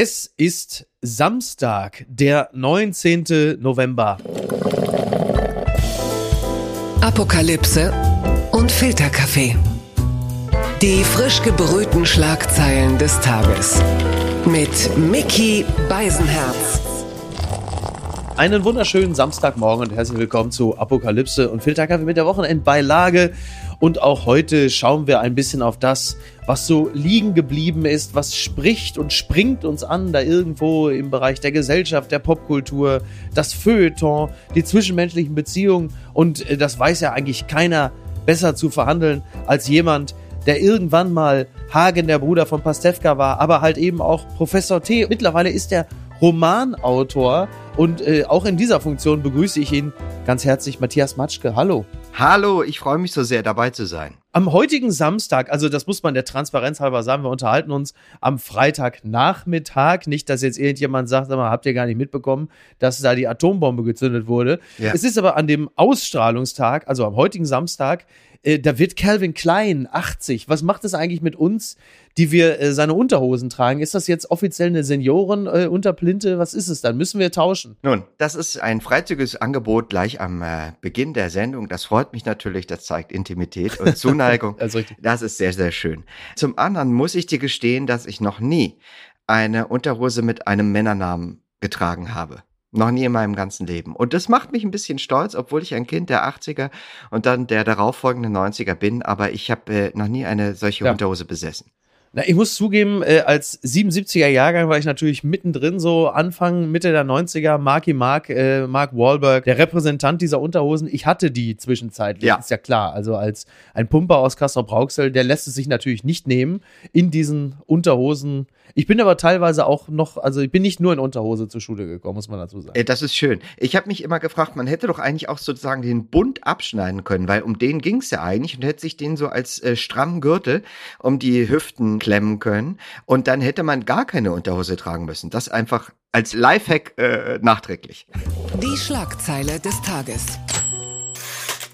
Es ist Samstag, der 19. November. Apokalypse und Filterkaffee. Die frisch gebrühten Schlagzeilen des Tages. Mit Mickey Beisenherz. Einen wunderschönen Samstagmorgen und herzlich willkommen zu Apokalypse und Filterkaffee mit der Wochenendbeilage. Und auch heute schauen wir ein bisschen auf das, was so liegen geblieben ist, was spricht und springt uns an, da irgendwo im Bereich der Gesellschaft, der Popkultur, das Feuilleton, die zwischenmenschlichen Beziehungen. Und äh, das weiß ja eigentlich keiner besser zu verhandeln als jemand, der irgendwann mal Hagen, der Bruder von Pastewka war, aber halt eben auch Professor T. Mittlerweile ist er Romanautor und äh, auch in dieser Funktion begrüße ich ihn ganz herzlich, Matthias Matschke. Hallo. Hallo, ich freue mich so sehr dabei zu sein. Am heutigen Samstag, also das muss man der Transparenz halber sagen, wir unterhalten uns am Freitagnachmittag. Nicht, dass jetzt irgendjemand sagt, aber habt ihr gar nicht mitbekommen, dass da die Atombombe gezündet wurde. Ja. Es ist aber an dem Ausstrahlungstag, also am heutigen Samstag, äh, da wird Calvin Klein 80. Was macht es eigentlich mit uns, die wir äh, seine Unterhosen tragen? Ist das jetzt offiziell eine Seniorenunterplinte? Äh, Was ist es dann? Müssen wir tauschen? Nun, das ist ein freizügiges Angebot gleich am äh, Beginn der Sendung. Das freut mich natürlich. Das zeigt Intimität und Zuneigung. das, ist das ist sehr, sehr schön. Zum anderen muss ich dir gestehen, dass ich noch nie eine Unterhose mit einem Männernamen getragen habe. Noch nie in meinem ganzen Leben. Und das macht mich ein bisschen stolz, obwohl ich ein Kind der 80er und dann der darauffolgenden 90er bin, aber ich habe äh, noch nie eine solche ja. Unterhose besessen. Na, ich muss zugeben, äh, als 77er Jahrgang war ich natürlich mittendrin, so Anfang, Mitte der 90er, Marky Mark, äh, Mark Wahlberg, der Repräsentant dieser Unterhosen. Ich hatte die zwischenzeitlich, ja. ist ja klar. Also als ein Pumper aus Castrop-Rauxel, der lässt es sich natürlich nicht nehmen, in diesen Unterhosen ich bin aber teilweise auch noch, also ich bin nicht nur in Unterhose zur Schule gekommen, muss man dazu sagen. Äh, das ist schön. Ich habe mich immer gefragt, man hätte doch eigentlich auch sozusagen den Bund abschneiden können, weil um den ging es ja eigentlich und hätte sich den so als äh, strammen Gürtel um die Hüften klemmen können und dann hätte man gar keine Unterhose tragen müssen. Das einfach als Lifehack äh, nachträglich. Die Schlagzeile des Tages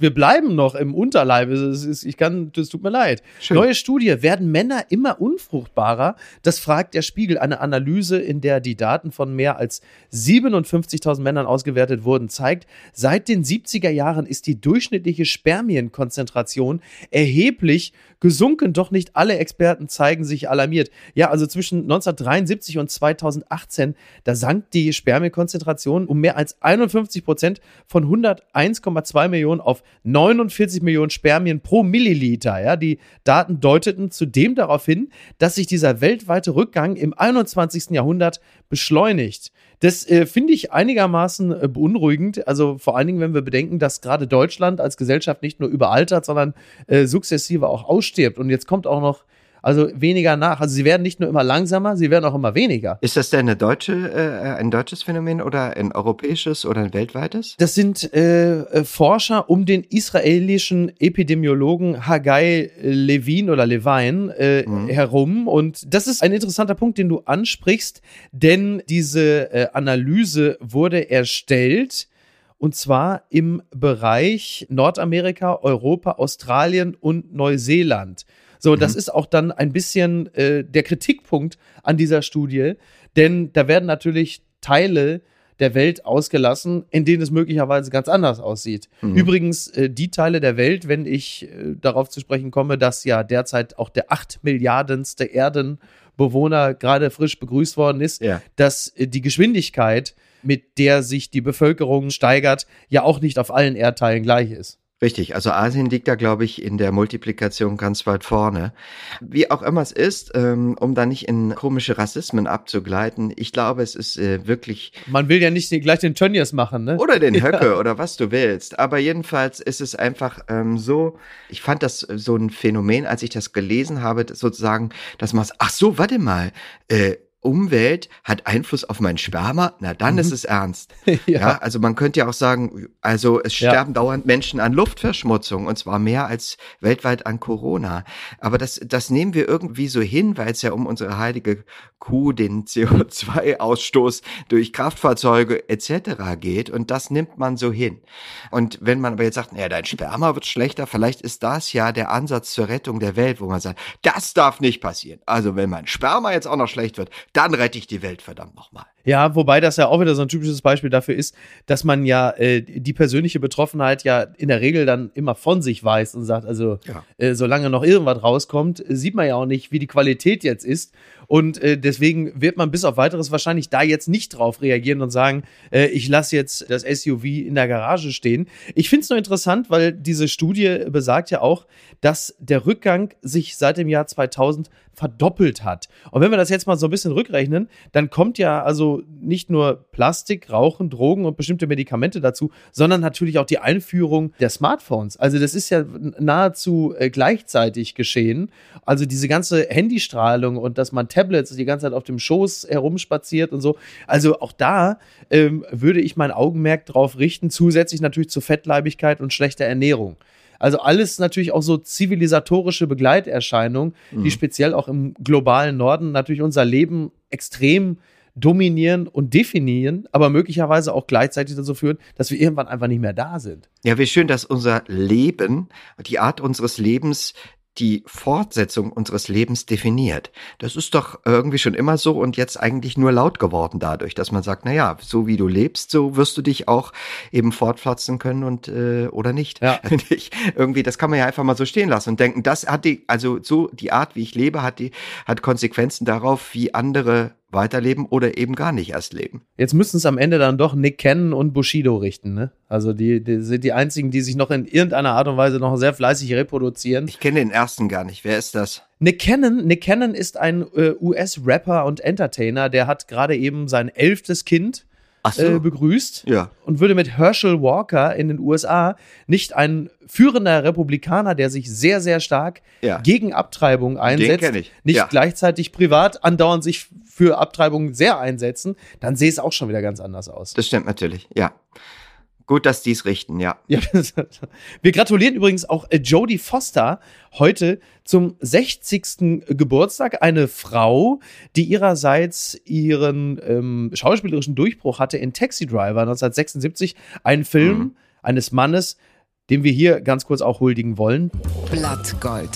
wir bleiben noch im Unterleib. Ist, ich kann, das tut mir leid. Schön. Neue Studie. Werden Männer immer unfruchtbarer? Das fragt der Spiegel. Eine Analyse, in der die Daten von mehr als 57.000 Männern ausgewertet wurden, zeigt, seit den 70er Jahren ist die durchschnittliche Spermienkonzentration erheblich gesunken. Doch nicht alle Experten zeigen sich alarmiert. Ja, also zwischen 1973 und 2018, da sank die Spermienkonzentration um mehr als 51 Prozent von 101,2 Millionen auf 49 Millionen Spermien pro Milliliter. Ja, die Daten deuteten zudem darauf hin, dass sich dieser weltweite Rückgang im 21. Jahrhundert beschleunigt. Das äh, finde ich einigermaßen äh, beunruhigend. Also vor allen Dingen, wenn wir bedenken, dass gerade Deutschland als Gesellschaft nicht nur überaltert, sondern äh, sukzessive auch ausstirbt. Und jetzt kommt auch noch also weniger nach. Also sie werden nicht nur immer langsamer, sie werden auch immer weniger. Ist das denn eine deutsche, äh, ein deutsches Phänomen oder ein europäisches oder ein weltweites? Das sind äh, äh Forscher um den israelischen Epidemiologen Haggai Levin oder Levine äh, mhm. herum. Und das ist ein interessanter Punkt, den du ansprichst, denn diese äh, Analyse wurde erstellt. Und zwar im Bereich Nordamerika, Europa, Australien und Neuseeland. So, mhm. das ist auch dann ein bisschen äh, der Kritikpunkt an dieser Studie, denn da werden natürlich Teile der Welt ausgelassen, in denen es möglicherweise ganz anders aussieht. Mhm. Übrigens, äh, die Teile der Welt, wenn ich äh, darauf zu sprechen komme, dass ja derzeit auch der acht Milliardenste Erdenbewohner gerade frisch begrüßt worden ist, ja. dass äh, die Geschwindigkeit, mit der sich die Bevölkerung steigert, ja auch nicht auf allen Erdteilen gleich ist. Richtig, also Asien liegt da, glaube ich, in der Multiplikation ganz weit vorne. Wie auch immer es ist, ähm, um da nicht in komische Rassismen abzugleiten, ich glaube, es ist äh, wirklich. Man will ja nicht gleich den Tönnies machen, ne? Oder den Höcke ja. oder was du willst. Aber jedenfalls ist es einfach ähm, so, ich fand das so ein Phänomen, als ich das gelesen habe, sozusagen, dass man, ach so, warte mal, äh, Umwelt hat Einfluss auf mein Sperma, na dann mhm. ist es ernst. ja. ja. also man könnte ja auch sagen, also es sterben ja. dauernd Menschen an Luftverschmutzung und zwar mehr als weltweit an Corona. Aber das, das nehmen wir irgendwie so hin, weil es ja um unsere heilige Kuh, den CO2-Ausstoß durch Kraftfahrzeuge etc. geht und das nimmt man so hin. Und wenn man aber jetzt sagt, naja, dein Sperma wird schlechter, vielleicht ist das ja der Ansatz zur Rettung der Welt, wo man sagt, das darf nicht passieren. Also wenn mein Sperma jetzt auch noch schlecht wird, dann rette ich die Welt, verdammt nochmal. Ja, wobei das ja auch wieder so ein typisches Beispiel dafür ist, dass man ja äh, die persönliche Betroffenheit ja in der Regel dann immer von sich weiß und sagt, also ja. äh, solange noch irgendwas rauskommt, sieht man ja auch nicht, wie die Qualität jetzt ist. Und äh, deswegen wird man bis auf weiteres wahrscheinlich da jetzt nicht drauf reagieren und sagen, äh, ich lasse jetzt das SUV in der Garage stehen. Ich finde es nur interessant, weil diese Studie besagt ja auch, dass der Rückgang sich seit dem Jahr 2000 verdoppelt hat. Und wenn wir das jetzt mal so ein bisschen rückrechnen, dann kommt ja also nicht nur Plastik, Rauchen, Drogen und bestimmte Medikamente dazu, sondern natürlich auch die Einführung der Smartphones. Also das ist ja nahezu äh, gleichzeitig geschehen. Also diese ganze Handystrahlung und dass man Tablets die ganze Zeit auf dem Schoß herumspaziert und so. Also auch da ähm, würde ich mein Augenmerk drauf richten, zusätzlich natürlich zur Fettleibigkeit und schlechter Ernährung. Also alles natürlich auch so zivilisatorische Begleiterscheinungen, mhm. die speziell auch im globalen Norden natürlich unser Leben extrem dominieren und definieren, aber möglicherweise auch gleichzeitig dazu führen, dass wir irgendwann einfach nicht mehr da sind. Ja, wie schön, dass unser Leben, die Art unseres Lebens die Fortsetzung unseres Lebens definiert. Das ist doch irgendwie schon immer so und jetzt eigentlich nur laut geworden dadurch, dass man sagt, na ja, so wie du lebst, so wirst du dich auch eben fortpflanzen können und äh, oder nicht. Ja. Ich, irgendwie, das kann man ja einfach mal so stehen lassen und denken, das hat die, also so die Art, wie ich lebe, hat die hat Konsequenzen darauf, wie andere weiterleben oder eben gar nicht erst leben. Jetzt müssten es am Ende dann doch Nick Cannon und Bushido richten, ne? Also die, die sind die einzigen, die sich noch in irgendeiner Art und Weise noch sehr fleißig reproduzieren. Ich kenne den ersten gar nicht. Wer ist das? Nick Cannon, Nick Cannon ist ein äh, US-Rapper und Entertainer, der hat gerade eben sein elftes Kind so. äh, begrüßt ja. und würde mit Herschel Walker in den USA nicht ein führender Republikaner, der sich sehr, sehr stark ja. gegen Abtreibung einsetzt, nicht ja. gleichzeitig privat andauernd sich für Abtreibung sehr einsetzen, dann sehe es auch schon wieder ganz anders aus. Das stimmt natürlich, ja. Gut, dass die es richten, ja. ja. Wir gratulieren übrigens auch äh, Jodie Foster heute zum 60. Geburtstag. Eine Frau, die ihrerseits ihren ähm, schauspielerischen Durchbruch hatte in Taxi Driver 1976. Ein Film mhm. eines Mannes, dem wir hier ganz kurz auch huldigen wollen. Blattgold.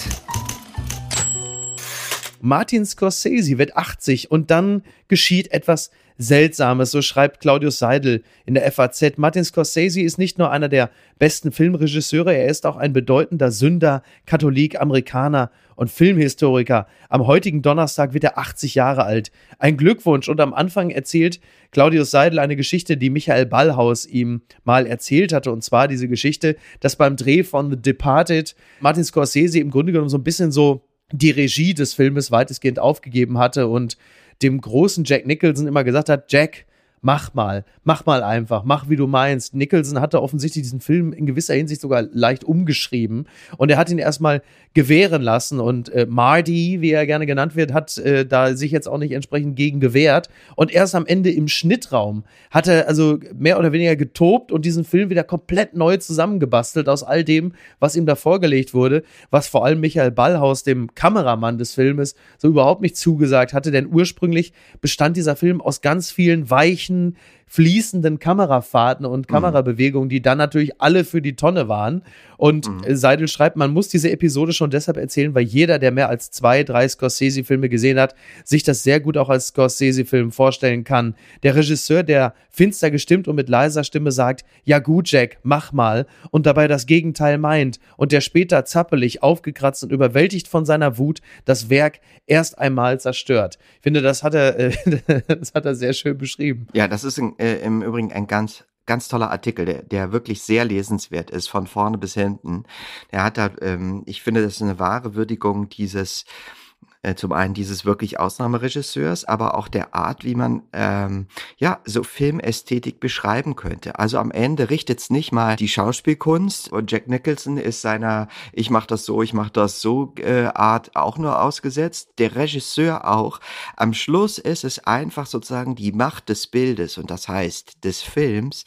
Martin Scorsese wird 80 und dann geschieht etwas Seltsames, so schreibt Claudius Seidel in der FAZ. Martin Scorsese ist nicht nur einer der besten Filmregisseure, er ist auch ein bedeutender Sünder, Katholik, Amerikaner und Filmhistoriker. Am heutigen Donnerstag wird er 80 Jahre alt. Ein Glückwunsch und am Anfang erzählt Claudius Seidel eine Geschichte, die Michael Ballhaus ihm mal erzählt hatte. Und zwar diese Geschichte, dass beim Dreh von The Departed Martin Scorsese im Grunde genommen so ein bisschen so die Regie des Filmes weitestgehend aufgegeben hatte und dem großen Jack Nicholson immer gesagt hat, Jack, mach mal, mach mal einfach, mach wie du meinst. Nicholson hatte offensichtlich diesen Film in gewisser Hinsicht sogar leicht umgeschrieben und er hat ihn erstmal gewähren lassen und äh, Marty, wie er gerne genannt wird, hat äh, da sich jetzt auch nicht entsprechend gegen gewehrt und erst am Ende im Schnittraum hat er also mehr oder weniger getobt und diesen Film wieder komplett neu zusammengebastelt aus all dem, was ihm da vorgelegt wurde, was vor allem Michael Ballhaus, dem Kameramann des Filmes, so überhaupt nicht zugesagt hatte, denn ursprünglich bestand dieser Film aus ganz vielen weichen solchen fließenden Kamerafahrten und mhm. Kamerabewegungen, die dann natürlich alle für die Tonne waren. Und mhm. Seidel schreibt, man muss diese Episode schon deshalb erzählen, weil jeder, der mehr als zwei, drei Scorsese-Filme gesehen hat, sich das sehr gut auch als Scorsese-Film vorstellen kann. Der Regisseur, der finster gestimmt und mit leiser Stimme sagt, ja gut, Jack, mach mal, und dabei das Gegenteil meint, und der später zappelig, aufgekratzt und überwältigt von seiner Wut das Werk erst einmal zerstört. Ich finde, das hat er, äh, das hat er sehr schön beschrieben. Ja, das ist ein, äh, im Übrigen ein ganz ganz toller Artikel, der, der wirklich sehr lesenswert ist, von vorne bis hinten. Der hat da, ähm, ich finde, das ist eine wahre Würdigung dieses äh, zum einen dieses wirklich Ausnahmeregisseurs, aber auch der Art, wie man ähm, ja so Filmästhetik beschreiben könnte. Also am Ende richtet's nicht mal die Schauspielkunst und Jack Nicholson ist seiner ich mach das so, ich mach das so äh, Art auch nur ausgesetzt, der Regisseur auch. Am Schluss ist es einfach sozusagen die Macht des Bildes und das heißt des Films,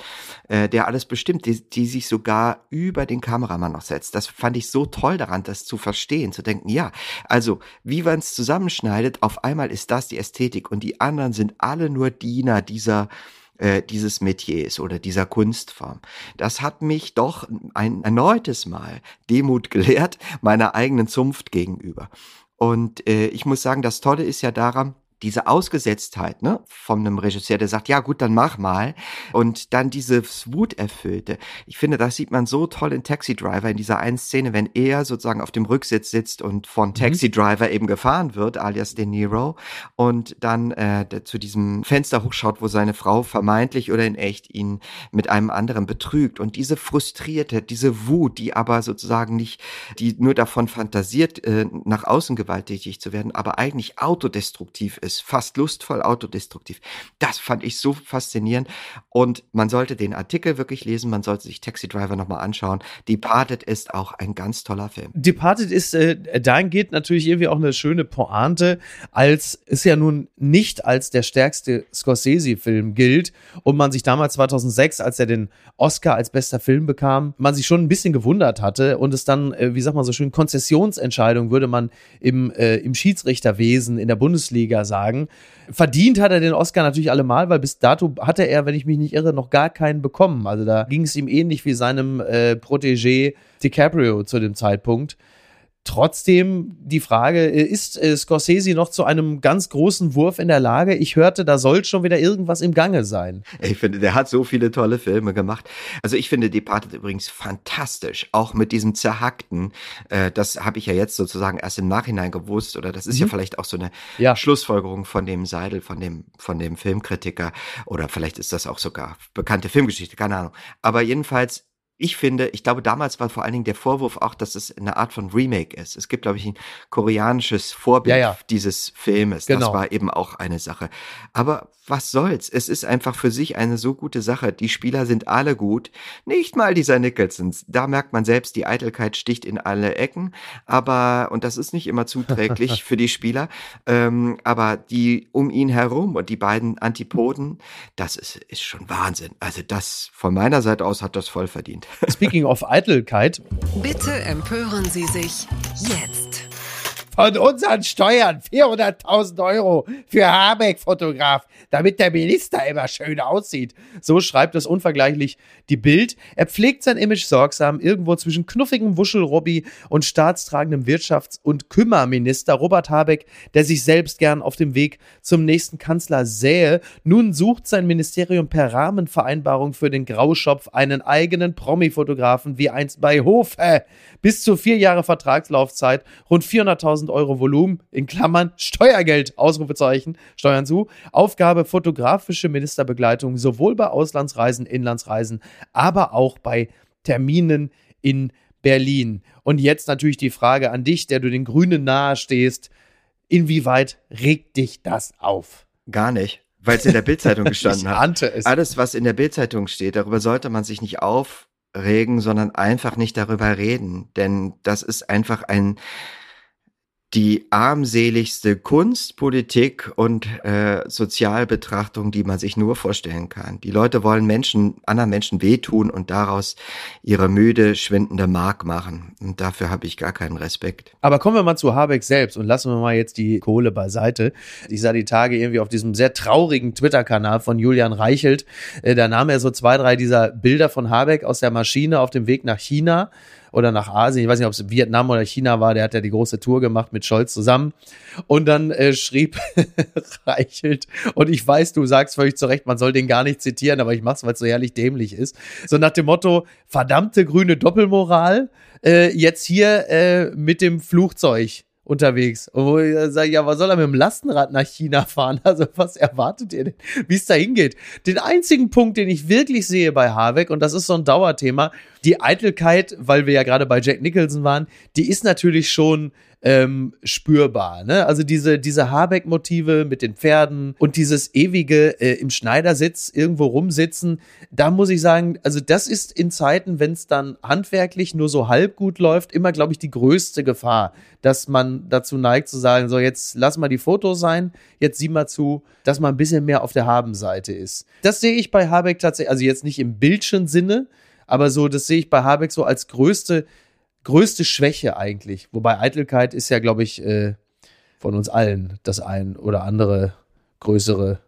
äh, der alles bestimmt, die, die sich sogar über den Kameramann noch setzt. Das fand ich so toll daran, das zu verstehen, zu denken, ja, also wie man es zusammenschneidet, auf einmal ist das die Ästhetik und die anderen sind alle nur Diener dieser äh, dieses Metiers oder dieser Kunstform. Das hat mich doch ein erneutes Mal Demut gelehrt meiner eigenen Zunft gegenüber. Und äh, ich muss sagen, das Tolle ist ja daran, diese Ausgesetztheit ne, von einem Regisseur, der sagt, ja gut, dann mach mal. Und dann dieses Wuterfüllte. Ich finde, das sieht man so toll in Taxi Driver, in dieser einen Szene, wenn er sozusagen auf dem Rücksitz sitzt und von mhm. Taxi Driver eben gefahren wird, alias De Niro, und dann äh, zu diesem Fenster hochschaut, wo seine Frau vermeintlich oder in echt ihn mit einem anderen betrügt. Und diese frustrierte, diese Wut, die aber sozusagen nicht, die nur davon fantasiert, äh, nach außen gewalttätig zu werden, aber eigentlich autodestruktiv ist ist, fast lustvoll autodestruktiv. Das fand ich so faszinierend und man sollte den Artikel wirklich lesen, man sollte sich Taxi Driver nochmal anschauen. Departed ist auch ein ganz toller Film. Departed ist, äh, dahingehend natürlich irgendwie auch eine schöne Pointe, als es ja nun nicht als der stärkste Scorsese-Film gilt und man sich damals 2006, als er den Oscar als bester Film bekam, man sich schon ein bisschen gewundert hatte und es dann, äh, wie sagt man so schön, Konzessionsentscheidung würde man im, äh, im Schiedsrichterwesen in der Bundesliga sagen sagen. Verdient hat er den Oscar natürlich allemal, weil bis dato hatte er, wenn ich mich nicht irre, noch gar keinen bekommen. Also da ging es ihm ähnlich wie seinem äh, Protégé DiCaprio zu dem Zeitpunkt. Trotzdem die Frage, äh, ist äh, Scorsese noch zu einem ganz großen Wurf in der Lage? Ich hörte, da soll schon wieder irgendwas im Gange sein. Ich finde, der hat so viele tolle Filme gemacht. Also ich finde Departed übrigens fantastisch, auch mit diesem Zerhackten. Äh, das habe ich ja jetzt sozusagen erst im Nachhinein gewusst oder das ist mhm. ja vielleicht auch so eine ja. Schlussfolgerung von dem Seidel, von dem, von dem Filmkritiker oder vielleicht ist das auch sogar bekannte Filmgeschichte, keine Ahnung. Aber jedenfalls ich finde, ich glaube, damals war vor allen Dingen der Vorwurf auch, dass es eine Art von Remake ist. Es gibt, glaube ich, ein koreanisches Vorbild ja, ja. dieses Filmes. Genau. Das war eben auch eine Sache. Aber was soll's? Es ist einfach für sich eine so gute Sache. Die Spieler sind alle gut. Nicht mal dieser Nicholson. Da merkt man selbst, die Eitelkeit sticht in alle Ecken. Aber, und das ist nicht immer zuträglich für die Spieler, ähm, aber die um ihn herum und die beiden Antipoden, das ist, ist schon Wahnsinn. Also das von meiner Seite aus hat das voll verdient. Speaking of Eitelkeit. Bitte empören Sie sich jetzt von unseren Steuern 400.000 Euro für Habeck-Fotograf, damit der Minister immer schön aussieht. So schreibt es unvergleichlich die Bild. Er pflegt sein Image sorgsam irgendwo zwischen knuffigem Wuschelrobby und staatstragendem Wirtschafts- und Kümmerminister Robert Habeck, der sich selbst gern auf dem Weg zum nächsten Kanzler sähe. Nun sucht sein Ministerium per Rahmenvereinbarung für den Grauschopf einen eigenen Promi-Fotografen wie einst bei Hofe. Bis zu vier Jahre Vertragslaufzeit, rund 400.000 Euro Volumen, in Klammern Steuergeld, Ausrufezeichen, Steuern zu. Aufgabe fotografische Ministerbegleitung, sowohl bei Auslandsreisen, Inlandsreisen, aber auch bei Terminen in Berlin. Und jetzt natürlich die Frage an dich, der du den Grünen nahestehst. Inwieweit regt dich das auf? Gar nicht, weil es in der Bildzeitung gestanden ich hat. Es. Alles, was in der Bildzeitung steht, darüber sollte man sich nicht aufregen, sondern einfach nicht darüber reden. Denn das ist einfach ein die armseligste Kunst, Politik und äh, Sozialbetrachtung, die man sich nur vorstellen kann. Die Leute wollen Menschen, anderen Menschen wehtun und daraus ihre müde, schwindende Mark machen. Und dafür habe ich gar keinen Respekt. Aber kommen wir mal zu Habeck selbst und lassen wir mal jetzt die Kohle beiseite. Ich sah die Tage irgendwie auf diesem sehr traurigen Twitter-Kanal von Julian Reichelt. Äh, da nahm er so zwei, drei dieser Bilder von Habeck aus der Maschine auf dem Weg nach China oder nach Asien. Ich weiß nicht, ob es Vietnam oder China war. Der hat ja die große Tour gemacht mit Scholz zusammen. Und dann äh, schrieb Reichelt, und ich weiß, du sagst völlig zu Recht, man soll den gar nicht zitieren, aber ich mach's, weil es so herrlich dämlich ist. So nach dem Motto, verdammte grüne Doppelmoral, äh, jetzt hier äh, mit dem Flugzeug unterwegs. Und wo ich sage, ja, was soll er mit dem Lastenrad nach China fahren? Also was erwartet ihr denn, wie es da hingeht? Den einzigen Punkt, den ich wirklich sehe bei Habeck, und das ist so ein Dauerthema, die Eitelkeit, weil wir ja gerade bei Jack Nicholson waren, die ist natürlich schon ähm, spürbar. Ne? Also diese, diese Habeck-Motive mit den Pferden und dieses ewige äh, im Schneidersitz irgendwo rumsitzen, da muss ich sagen, also das ist in Zeiten, wenn es dann handwerklich nur so halb gut läuft, immer, glaube ich, die größte Gefahr, dass man dazu neigt zu sagen, so jetzt lass mal die Fotos sein, jetzt sieh mal zu, dass man ein bisschen mehr auf der Habenseite ist. Das sehe ich bei Habeck tatsächlich, also jetzt nicht im bildschen Sinne, aber so, das sehe ich bei Habeck so als größte größte Schwäche eigentlich. Wobei Eitelkeit ist ja, glaube ich, äh, von uns allen das ein oder andere größere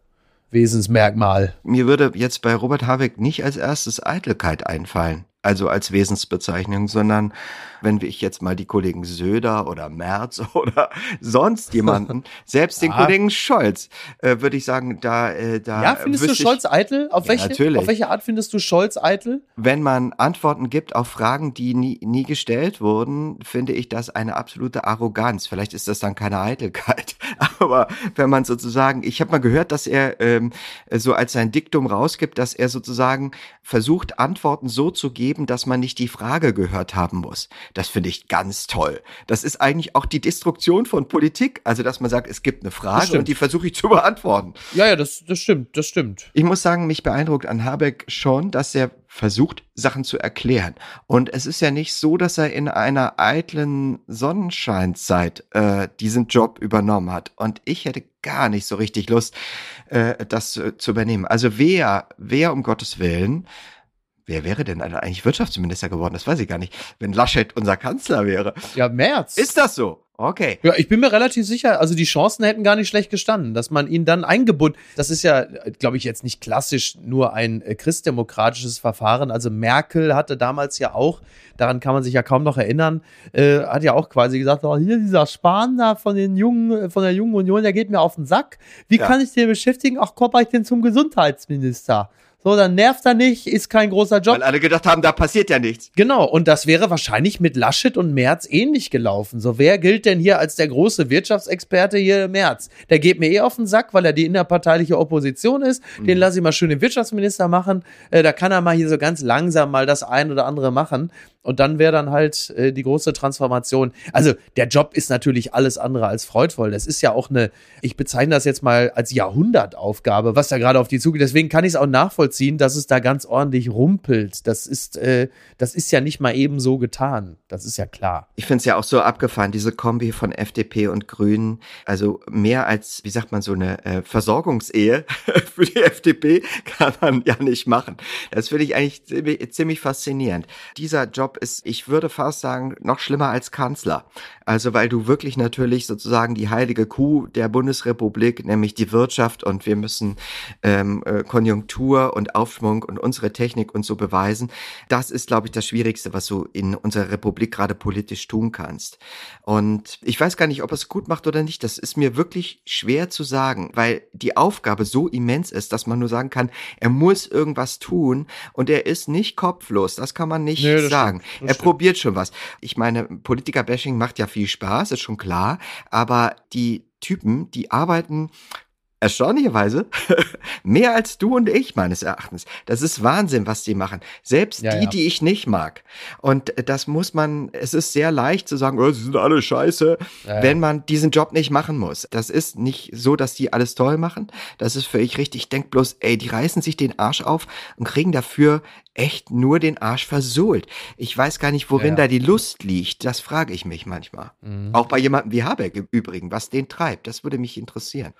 Wesensmerkmal. Mir würde jetzt bei Robert Habeck nicht als erstes Eitelkeit einfallen. Also als Wesensbezeichnung, sondern wenn ich jetzt mal die Kollegen Söder oder Merz oder sonst jemanden, selbst ja. den Kollegen Scholz, äh, würde ich sagen, da, äh, da. Ja, findest du Scholz eitel? Auf, ja, welche, natürlich. auf welche Art findest du Scholz eitel? Wenn man Antworten gibt auf Fragen, die nie, nie gestellt wurden, finde ich das eine absolute Arroganz. Vielleicht ist das dann keine Eitelkeit. Aber wenn man sozusagen, ich habe mal gehört, dass er ähm, so als sein Diktum rausgibt, dass er sozusagen versucht, Antworten so zu geben, dass man nicht die Frage gehört haben muss. Das finde ich ganz toll. Das ist eigentlich auch die Destruktion von Politik. Also, dass man sagt, es gibt eine Frage und die versuche ich zu beantworten. Ja, ja, das, das stimmt, das stimmt. Ich muss sagen, mich beeindruckt an Habeck schon, dass er versucht, Sachen zu erklären. Und es ist ja nicht so, dass er in einer eitlen Sonnenscheinzeit äh, diesen Job übernommen hat. Und ich hätte gar nicht so richtig Lust, äh, das äh, zu übernehmen. Also wer, wer um Gottes Willen Wer wäre denn eigentlich Wirtschaftsminister geworden? Das weiß ich gar nicht. Wenn Laschet unser Kanzler wäre. Ja, März. Ist das so? Okay. Ja, ich bin mir relativ sicher, also die Chancen hätten gar nicht schlecht gestanden, dass man ihn dann eingebunden. Das ist ja, glaube ich, jetzt nicht klassisch nur ein äh, christdemokratisches Verfahren. Also Merkel hatte damals ja auch, daran kann man sich ja kaum noch erinnern, äh, hat ja auch quasi gesagt, oh, hier dieser Spahn da von den jungen, äh, von der jungen Union, der geht mir auf den Sack. Wie ja. kann ich den beschäftigen? Ach, komm ich denn zum Gesundheitsminister? So, dann nervt er nicht, ist kein großer Job. Weil alle gedacht haben, da passiert ja nichts. Genau, und das wäre wahrscheinlich mit Laschet und Merz ähnlich gelaufen. So, wer gilt denn hier als der große Wirtschaftsexperte hier Merz? Der geht mir eh auf den Sack, weil er die innerparteiliche Opposition ist. Mhm. Den lasse ich mal schön den Wirtschaftsminister machen. Äh, da kann er mal hier so ganz langsam mal das ein oder andere machen. Und dann wäre dann halt äh, die große Transformation. Also der Job ist natürlich alles andere als freudvoll. Das ist ja auch eine, ich bezeichne das jetzt mal als Jahrhundertaufgabe, was da gerade auf die zugeht. Deswegen kann ich es auch nachvollziehen, dass es da ganz ordentlich rumpelt. Das ist, äh, das ist ja nicht mal eben so getan. Das ist ja klar. Ich finde es ja auch so abgefahren, diese Kombi von FDP und Grünen. Also mehr als, wie sagt man, so eine äh, Versorgungsehe für die FDP kann man ja nicht machen. Das finde ich eigentlich ziemlich, ziemlich faszinierend. Dieser Job Job ist, ich würde fast sagen, noch schlimmer als Kanzler. Also weil du wirklich natürlich sozusagen die heilige Kuh der Bundesrepublik, nämlich die Wirtschaft und wir müssen ähm, äh, Konjunktur und Aufschwung und unsere Technik und so beweisen. Das ist, glaube ich, das Schwierigste, was du in unserer Republik gerade politisch tun kannst. Und ich weiß gar nicht, ob es gut macht oder nicht. Das ist mir wirklich schwer zu sagen, weil die Aufgabe so immens ist, dass man nur sagen kann, er muss irgendwas tun und er ist nicht kopflos. Das kann man nicht nee, sagen. Er stimmt. probiert schon was. Ich meine, Politiker-Bashing macht ja viel Spaß, ist schon klar, aber die Typen, die arbeiten erstaunlicherweise mehr als du und ich meines Erachtens. Das ist Wahnsinn, was die machen. Selbst ja, die, ja. die ich nicht mag. Und das muss man, es ist sehr leicht zu sagen, oh, sie sind alle scheiße, ja, wenn man diesen Job nicht machen muss. Das ist nicht so, dass die alles toll machen. Das ist völlig richtig. Ich denk bloß, ey, die reißen sich den Arsch auf und kriegen dafür echt nur den Arsch versohlt. Ich weiß gar nicht, worin da die Lust liegt. Das frage ich mich manchmal. Mhm. Auch bei jemandem wie Habeck im Übrigen, was den treibt. Das würde mich interessieren.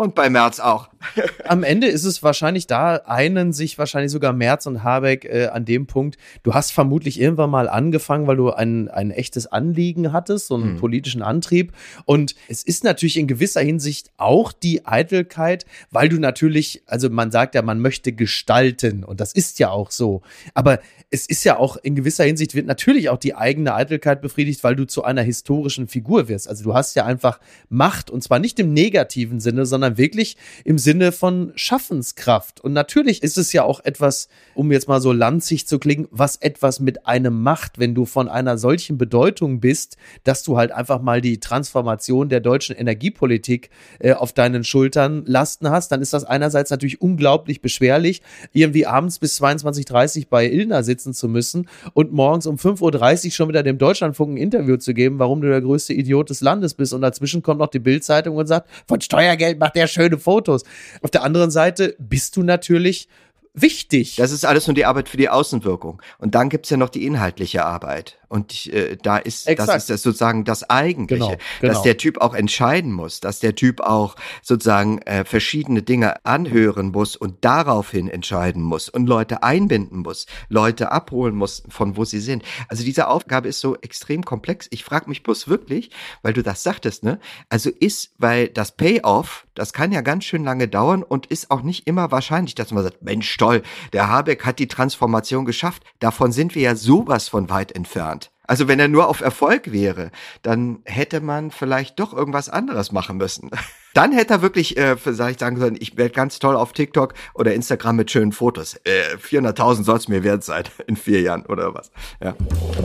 Und bei Merz auch. Am Ende ist es wahrscheinlich da, einen sich wahrscheinlich sogar Merz und Habeck äh, an dem Punkt. Du hast vermutlich irgendwann mal angefangen, weil du ein, ein echtes Anliegen hattest, so einen mhm. politischen Antrieb. Und es ist natürlich in gewisser Hinsicht auch die Eitelkeit, weil du natürlich, also man sagt ja, man möchte gestalten. Und das ist ja auch so. Aber es ist ja auch in gewisser Hinsicht wird natürlich auch die eigene Eitelkeit befriedigt, weil du zu einer historischen Figur wirst. Also du hast ja einfach Macht und zwar nicht im negativen Sinne, sondern wirklich im Sinne von Schaffenskraft. Und natürlich ist es ja auch etwas, um jetzt mal so lanzig zu klingen, was etwas mit einem macht, wenn du von einer solchen Bedeutung bist, dass du halt einfach mal die Transformation der deutschen Energiepolitik äh, auf deinen Schultern lasten hast, dann ist das einerseits natürlich unglaublich beschwerlich, irgendwie abends bis 22.30 bei Ilna sitzen zu müssen und morgens um 5.30 Uhr schon wieder dem Deutschlandfunk ein Interview zu geben, warum du der größte Idiot des Landes bist. Und dazwischen kommt noch die Bildzeitung und sagt, von Steuergeld macht der schöne Fotos. Auf der anderen Seite bist du natürlich wichtig. Das ist alles nur die Arbeit für die Außenwirkung. Und dann gibt's ja noch die inhaltliche Arbeit. Und äh, da ist Exakt. das ist das sozusagen das Eigentliche, genau, genau. dass der Typ auch entscheiden muss, dass der Typ auch sozusagen äh, verschiedene Dinge anhören muss und daraufhin entscheiden muss und Leute einbinden muss, Leute abholen muss, von wo sie sind. Also diese Aufgabe ist so extrem komplex. Ich frage mich bloß wirklich, weil du das sagtest, ne? Also ist, weil das Payoff, Das kann ja ganz schön lange dauern und ist auch nicht immer wahrscheinlich, dass man sagt, Mensch, toll, der Habeck hat die Transformation geschafft. Davon sind wir ja sowas von weit entfernt. Also wenn er nur auf Erfolg wäre, dann hätte man vielleicht doch irgendwas anderes machen müssen. Dann hätte er wirklich, äh, ich sagen sollen, ich werde ganz toll auf TikTok oder Instagram mit schönen Fotos. Äh, 400.000 soll es mir wert sein in vier Jahren oder was. Ja.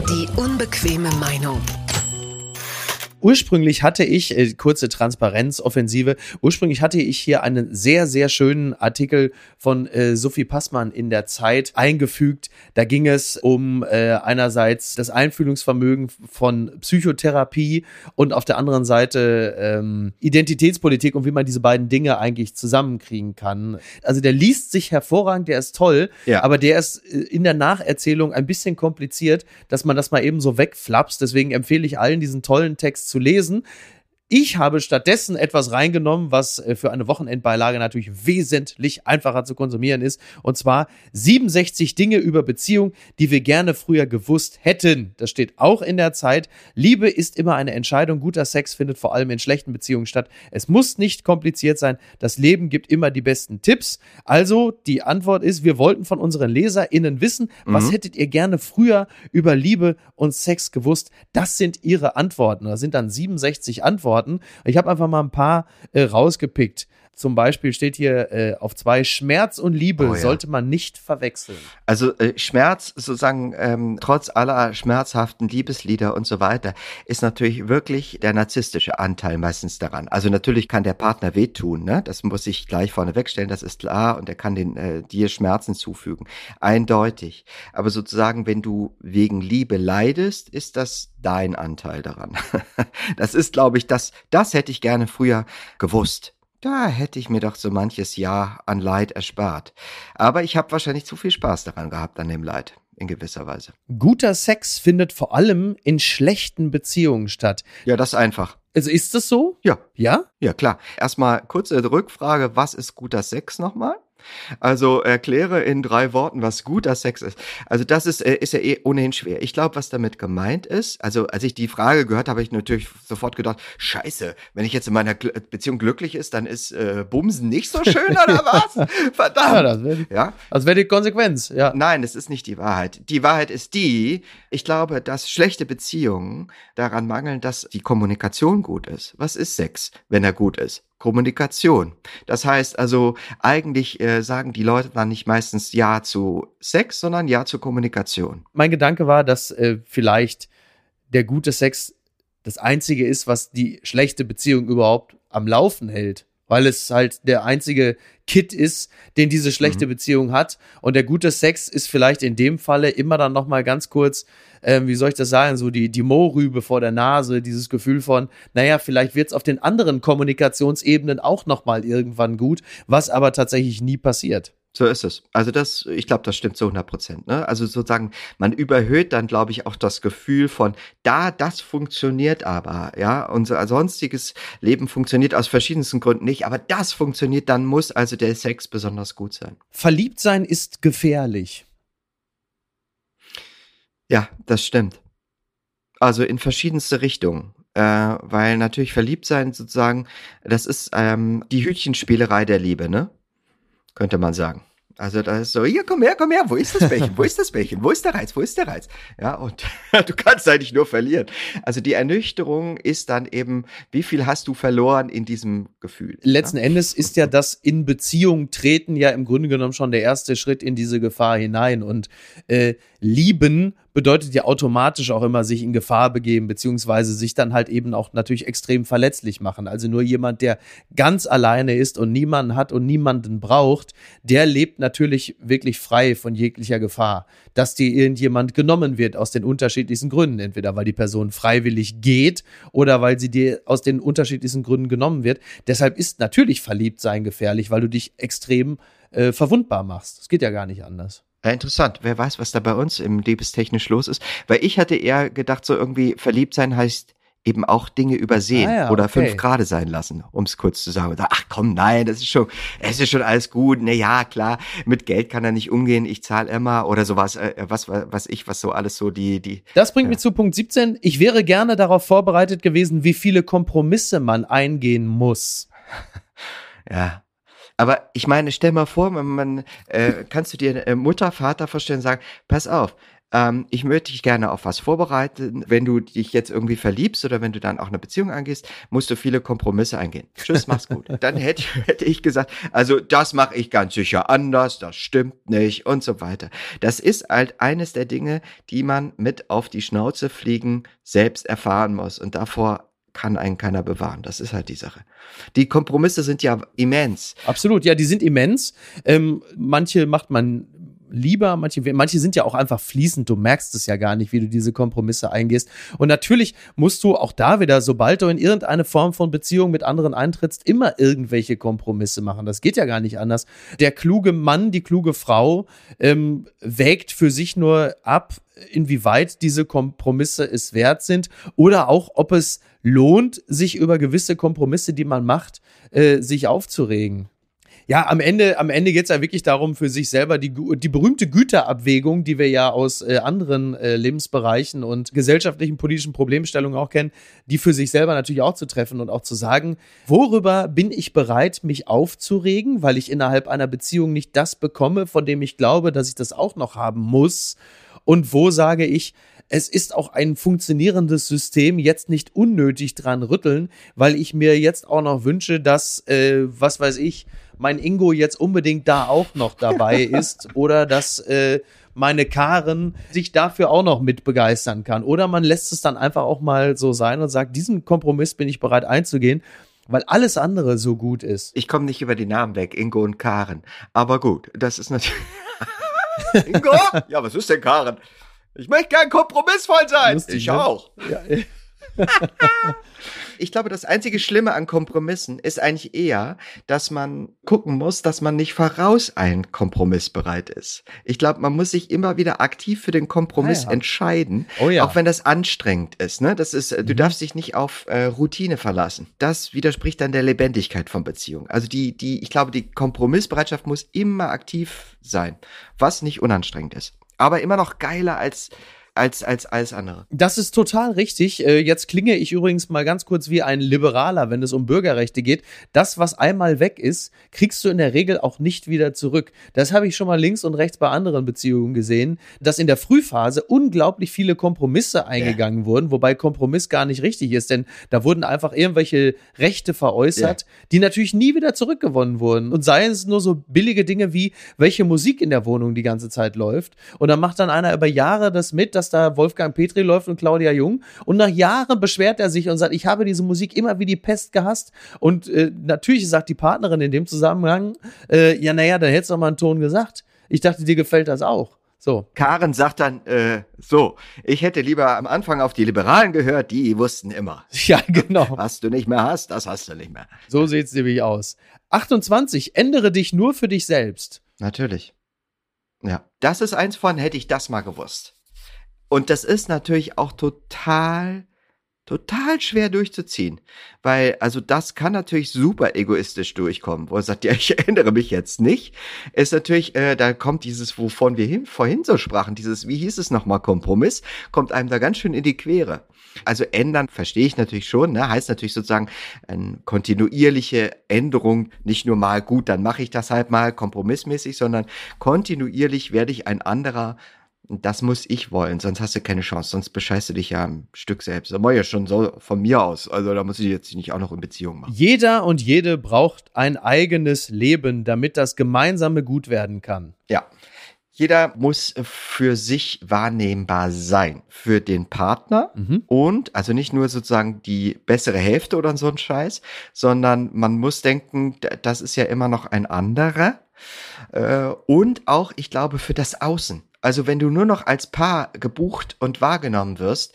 Die unbequeme Meinung. Ursprünglich hatte ich, äh, kurze Transparenzoffensive, ursprünglich hatte ich hier einen sehr, sehr schönen Artikel von äh, Sophie Passmann in der Zeit eingefügt. Da ging es um äh, einerseits das Einfühlungsvermögen von Psychotherapie und auf der anderen Seite ähm, Identitätspolitik und wie man diese beiden Dinge eigentlich zusammenkriegen kann. Also der liest sich hervorragend, der ist toll, ja. aber der ist äh, in der Nacherzählung ein bisschen kompliziert, dass man das mal eben so wegflapst. Deswegen empfehle ich allen diesen tollen Text zu lesen. Ich habe stattdessen etwas reingenommen, was äh, für eine Wochenendbeilage natürlich wesentlich einfacher zu konsumieren ist. Und zwar 67 Dinge über Beziehung, die wir gerne früher gewusst hätten. Das steht auch in der Zeit. Liebe ist immer eine Entscheidung. Guter Sex findet vor allem in schlechten Beziehungen statt. Es muss nicht kompliziert sein. Das Leben gibt immer die besten Tipps. Also die Antwort ist, wir wollten von unseren LeserInnen wissen, mhm. was hättet ihr gerne früher über Liebe und Sex gewusst? Das sind ihre Antworten. Das sind dann 67 Antworten. Antworten. Ich habe einfach mal ein paar äh, rausgepickt. Zum Beispiel steht hier äh, auf zwei Schmerz und Liebe oh, ja. sollte man nicht verwechseln. Also äh, Schmerz sozusagen ähm, trotz aller schmerzhaften Liebeslieder und so weiter ist natürlich wirklich der narzisstische Anteil meistens daran. Also natürlich kann der Partner wehtun, ne? Das muss ich gleich vorne wegstellen, das ist klar und er kann den äh, dir Schmerzen zufügen, eindeutig. Aber sozusagen, wenn du wegen Liebe leidest, ist das dein Anteil daran. das ist, glaube ich, das das hätte ich gerne früher gewusst. Da hätte ich mir doch so manches Jahr an Leid erspart. Aber ich habe wahrscheinlich zu viel Spaß daran gehabt, an dem Leid, in gewisser Weise. Guter Sex findet vor allem in schlechten Beziehungen statt. Ja, das ist einfach. Also ist das so? Ja. Ja? Ja, klar. Erstmal kurze Rückfrage, was ist guter Sex nochmal? Also erkläre in drei Worten, was guter Sex ist. Also das ist, äh, ist ja eh ohnehin schwer. Ich glaube, was damit gemeint ist, also als ich die Frage gehört habe, habe ich natürlich sofort gedacht, scheiße, wenn ich jetzt in meiner Beziehung glücklich ist, dann ist äh, Bumsen nicht so schön oder was? Verdammt. Ja, das wäre ja? das wär die Konsequenz. Ja. Nein, es ist nicht die Wahrheit. Die Wahrheit ist die, ich glaube, dass schlechte Beziehungen daran mangeln, dass die Kommunikation gut ist. Was ist Sex, wenn er gut ist? Kommunikation. Das heißt also, eigentlich äh, sagen die Leute dann nicht meistens Ja zu Sex, sondern Ja zur Kommunikation. Mein Gedanke war, dass äh, vielleicht der gute Sex das Einzige ist, was die schlechte Beziehung überhaupt am Laufen hält. Weil es halt der einzige Kit ist, den diese schlechte mhm. Beziehung hat. Und der gute Sex ist vielleicht in dem Falle immer dann nochmal ganz kurz ähm, wie soll ich das sagen, so die, die Mohrrübe vor der Nase, dieses Gefühl von, naja, vielleicht wird es auf den anderen Kommunikationsebenen auch nochmal irgendwann gut, was aber tatsächlich nie passiert. So ist es. Also das, ich glaube, das stimmt zu 100 Prozent. Ne? Also sozusagen, man überhöht dann, glaube ich, auch das Gefühl von, da, das funktioniert aber, ja, unser sonstiges Leben funktioniert aus verschiedensten Gründen nicht, aber das funktioniert, dann muss also der Sex besonders gut sein. Verliebt sein ist gefährlich. Ja, das stimmt. Also in verschiedenste Richtungen. Äh, weil natürlich verliebt sein sozusagen, das ist ähm, die Hütchenspielerei der Liebe, ne? Könnte man sagen. Also da ist so, hier, komm her, komm her, wo ist das Bällchen, wo ist das Bällchen, wo ist der Reiz, wo ist der Reiz? Ja, und du kannst eigentlich nur verlieren. Also die Ernüchterung ist dann eben, wie viel hast du verloren in diesem Gefühl? Letzten ja? Endes ist ja das in Beziehung treten ja im Grunde genommen schon der erste Schritt in diese Gefahr hinein und äh, lieben bedeutet ja automatisch auch immer sich in Gefahr begeben, beziehungsweise sich dann halt eben auch natürlich extrem verletzlich machen. Also nur jemand, der ganz alleine ist und niemanden hat und niemanden braucht, der lebt natürlich wirklich frei von jeglicher Gefahr, dass dir irgendjemand genommen wird aus den unterschiedlichsten Gründen. Entweder weil die Person freiwillig geht oder weil sie dir aus den unterschiedlichsten Gründen genommen wird. Deshalb ist natürlich verliebt sein gefährlich, weil du dich extrem äh, verwundbar machst. Das geht ja gar nicht anders. Ja, interessant. Wer weiß, was da bei uns im Liebestechnisch los ist. Weil ich hatte eher gedacht, so irgendwie verliebt sein heißt eben auch Dinge übersehen ah ja, oder okay. fünf Grade sein lassen, um es kurz zu sagen. Ach komm, nein, das ist schon, es ist schon alles gut. Na ja, klar, mit Geld kann er nicht umgehen. Ich zahle immer oder sowas, äh, was, was ich, was so alles so die, die. Das bringt ja. mich zu Punkt 17. Ich wäre gerne darauf vorbereitet gewesen, wie viele Kompromisse man eingehen muss. Ja. Aber ich meine, stell mal vor, man, man äh, kannst du dir äh, Mutter, Vater vorstellen, sagen, pass auf, ähm, ich möchte dich gerne auf was vorbereiten. Wenn du dich jetzt irgendwie verliebst oder wenn du dann auch eine Beziehung angehst, musst du viele Kompromisse eingehen. Tschüss, mach's gut. Dann hätte, hätte ich gesagt, also das mache ich ganz sicher anders, das stimmt nicht und so weiter. Das ist halt eines der Dinge, die man mit auf die Schnauze fliegen selbst erfahren muss und davor kann einen keiner bewahren. Das ist halt die Sache. Die Kompromisse sind ja immens. Absolut, ja, die sind immens. Ähm, manche macht man lieber, manche, manche sind ja auch einfach fließend, du merkst es ja gar nicht, wie du diese Kompromisse eingehst. Und natürlich musst du auch da wieder, sobald du in irgendeine Form von Beziehung mit anderen eintrittst, immer irgendwelche Kompromisse machen. Das geht ja gar nicht anders. Der kluge Mann, die kluge Frau ähm, wägt für sich nur ab, inwieweit diese Kompromisse es wert sind oder auch, ob es lohnt, sich über gewisse Kompromisse, die man macht, äh, sich aufzuregen ja, am Ende, am Ende geht's ja wirklich darum, für sich selber die, die berühmte Güterabwägung, die wir ja aus äh, anderen äh, Lebensbereichen und gesellschaftlichen, politischen Problemstellungen auch kennen, die für sich selber natürlich auch zu treffen und auch zu sagen, worüber bin ich bereit, mich aufzuregen, weil ich innerhalb einer Beziehung nicht das bekomme, von dem ich glaube, dass ich das auch noch haben muss. Und wo sage ich, es ist auch ein funktionierendes System, jetzt nicht unnötig dran rütteln, weil ich mir jetzt auch noch wünsche, dass, äh, was weiß ich, mein Ingo jetzt unbedingt da auch noch dabei ist oder dass äh, meine Karen sich dafür auch noch mit begeistern kann. Oder man lässt es dann einfach auch mal so sein und sagt, diesen Kompromiss bin ich bereit einzugehen, weil alles andere so gut ist. Ich komme nicht über die Namen weg, Ingo und Karen. Aber gut, das ist natürlich. Ingo? Ja, was ist denn Karen? Ich möchte gern kompromissvoll sein. Lustig, ich ne? auch. Ja. ich glaube, das einzige Schlimme an Kompromissen ist eigentlich eher, dass man gucken muss, dass man nicht voraus ein Kompromiss bereit ist. Ich glaube, man muss sich immer wieder aktiv für den Kompromiss ah, ja. entscheiden, oh, ja. auch wenn das anstrengend ist. Ne? Das ist, mhm. du darfst dich nicht auf äh, Routine verlassen. Das widerspricht dann der Lebendigkeit von Beziehungen. Also die, die, ich glaube, die Kompromissbereitschaft muss immer aktiv sein, was nicht unanstrengend ist aber immer noch geiler als als, als alles andere. Das ist total richtig. Äh, jetzt klinge ich übrigens mal ganz kurz wie ein Liberaler, wenn es um Bürgerrechte geht. Das, was einmal weg ist, kriegst du in der Regel auch nicht wieder zurück. Das habe ich schon mal links und rechts bei anderen Beziehungen gesehen, dass in der Frühphase unglaublich viele Kompromisse eingegangen ja. wurden, wobei Kompromiss gar nicht richtig ist, denn da wurden einfach irgendwelche Rechte veräußert, ja. die natürlich nie wieder zurückgewonnen wurden. Und seien es nur so billige Dinge wie, welche Musik in der Wohnung die ganze Zeit läuft. Und dann macht dann einer über Jahre das mit, dass dass da Wolfgang Petri läuft und Claudia Jung. Und nach Jahren beschwert er sich und sagt, ich habe diese Musik immer wie die Pest gehasst. Und äh, natürlich sagt die Partnerin in dem Zusammenhang, äh, ja, naja, dann hättest du doch mal einen Ton gesagt. Ich dachte, dir gefällt das auch. So. Karen sagt dann, äh, so, ich hätte lieber am Anfang auf die Liberalen gehört, die wussten immer. Ja, genau. Was du nicht mehr hast, das hast du nicht mehr. So sieht's nämlich aus. 28, ändere dich nur für dich selbst. Natürlich. Ja, das ist eins von, hätte ich das mal gewusst. Und das ist natürlich auch total, total schwer durchzuziehen. Weil, also das kann natürlich super egoistisch durchkommen, wo er sagt, ja, ich erinnere mich jetzt nicht. Ist natürlich, äh, da kommt dieses, wovon wir hin, vorhin so sprachen, dieses, wie hieß es nochmal, Kompromiss, kommt einem da ganz schön in die Quere. Also ändern verstehe ich natürlich schon, ne? heißt natürlich sozusagen eine kontinuierliche Änderung, nicht nur mal gut, dann mache ich das halt mal kompromissmäßig, sondern kontinuierlich werde ich ein anderer das muss ich wollen, sonst hast du keine Chance, sonst bescheißt du dich ja ein Stück selbst. Das war ja schon so von mir aus. Also da muss ich jetzt nicht auch noch in Beziehung machen. Jeder und jede braucht ein eigenes Leben, damit das Gemeinsame gut werden kann. Ja. Jeder muss für sich wahrnehmbar sein. Für den Partner mhm. und, also nicht nur sozusagen die bessere Hälfte oder so ein Scheiß, sondern man muss denken, das ist ja immer noch ein anderer. Äh, und auch, ich glaube, für das Außen. Also wenn du nur noch als Paar gebucht und wahrgenommen wirst,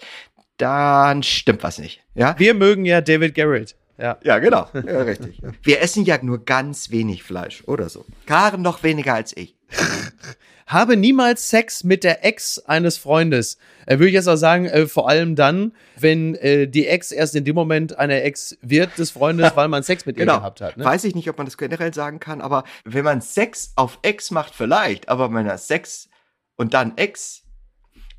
dann stimmt was nicht. Ja? Wir mögen ja David Garrett. Ja, ja genau. Ja, richtig. Wir essen ja nur ganz wenig Fleisch oder so. Karen noch weniger als ich. Habe niemals Sex mit der Ex eines Freundes. Äh, würde ich jetzt auch sagen, äh, vor allem dann, wenn äh, die Ex erst in dem Moment eine Ex wird des Freundes, weil man Sex mit genau. ihr gehabt hat. Ne? Weiß ich nicht, ob man das generell sagen kann, aber wenn man Sex auf Ex macht, vielleicht, aber wenn man Sex und dann Ex?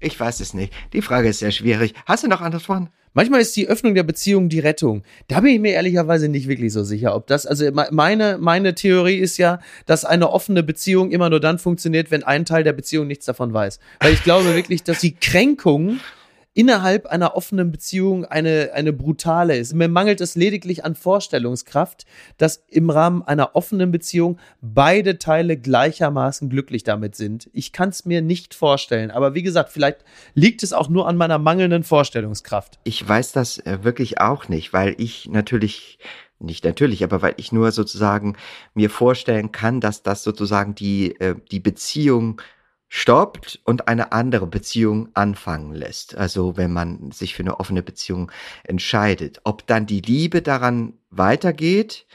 Ich weiß es nicht. Die Frage ist sehr schwierig. Hast du noch Antworten? Manchmal ist die Öffnung der Beziehung die Rettung. Da bin ich mir ehrlicherweise nicht wirklich so sicher, ob das, also meine, meine Theorie ist ja, dass eine offene Beziehung immer nur dann funktioniert, wenn ein Teil der Beziehung nichts davon weiß. Weil ich glaube wirklich, dass die Kränkung innerhalb einer offenen Beziehung eine, eine brutale ist. Mir mangelt es lediglich an Vorstellungskraft, dass im Rahmen einer offenen Beziehung beide Teile gleichermaßen glücklich damit sind. Ich kann es mir nicht vorstellen. Aber wie gesagt, vielleicht liegt es auch nur an meiner mangelnden Vorstellungskraft. Ich weiß das äh, wirklich auch nicht, weil ich natürlich nicht natürlich, aber weil ich nur sozusagen mir vorstellen kann, dass das sozusagen die, äh, die Beziehung stoppt und eine andere Beziehung anfangen lässt. Also wenn man sich für eine offene Beziehung entscheidet. Ob dann die Liebe daran weitergeht,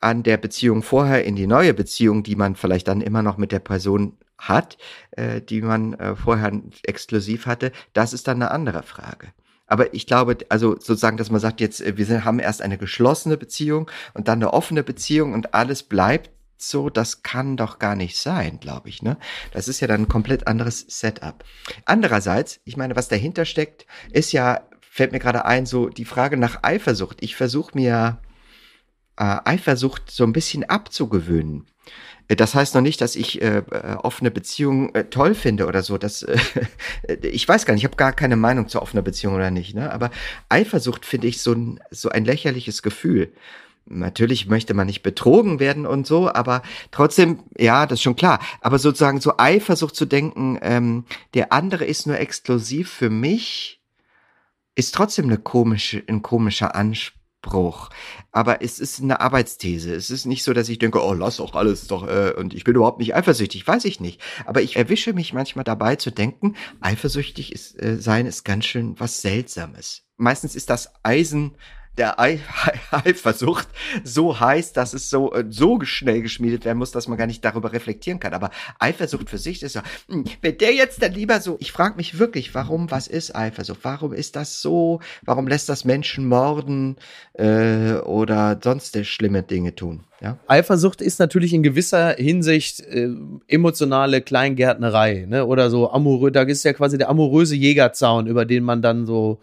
an der Beziehung vorher in die neue Beziehung, die man vielleicht dann immer noch mit der Person hat, äh, die man äh, vorher exklusiv hatte, das ist dann eine andere Frage. Aber ich glaube, also sozusagen, dass man sagt, jetzt, äh, wir sind, haben erst eine geschlossene Beziehung und dann eine offene Beziehung und alles bleibt so, das kann doch gar nicht sein, glaube ich. Ne? Das ist ja dann ein komplett anderes Setup. Andererseits, ich meine, was dahinter steckt, ist ja, fällt mir gerade ein, so die Frage nach Eifersucht. Ich versuche mir äh, Eifersucht so ein bisschen abzugewöhnen. Äh, das heißt noch nicht, dass ich äh, äh, offene Beziehungen äh, toll finde oder so. Das, äh, ich weiß gar nicht, ich habe gar keine Meinung zu offener Beziehung oder nicht. Ne? Aber Eifersucht finde ich so ein, so ein lächerliches Gefühl natürlich möchte man nicht betrogen werden und so, aber trotzdem, ja, das ist schon klar. Aber sozusagen so Eifersucht zu denken, ähm, der andere ist nur exklusiv für mich, ist trotzdem eine komische, ein komischer Anspruch. Aber es ist eine Arbeitsthese. Es ist nicht so, dass ich denke, oh, lass doch alles doch, äh, und ich bin überhaupt nicht eifersüchtig, weiß ich nicht. Aber ich erwische mich manchmal dabei zu denken, eifersüchtig ist, äh, sein ist ganz schön was Seltsames. Meistens ist das Eisen der Eifersucht so heiß, dass es so, äh, so schnell geschmiedet werden muss, dass man gar nicht darüber reflektieren kann. Aber Eifersucht für sich ist ja, hm, wenn der jetzt dann lieber so, ich frage mich wirklich, warum, was ist Eifersucht? Warum ist das so? Warum lässt das Menschen morden äh, oder sonst schlimme Dinge tun? Ja? Eifersucht ist natürlich in gewisser Hinsicht äh, emotionale Kleingärtnerei, ne? Oder so amorö, da ist ja quasi der amoröse Jägerzaun, über den man dann so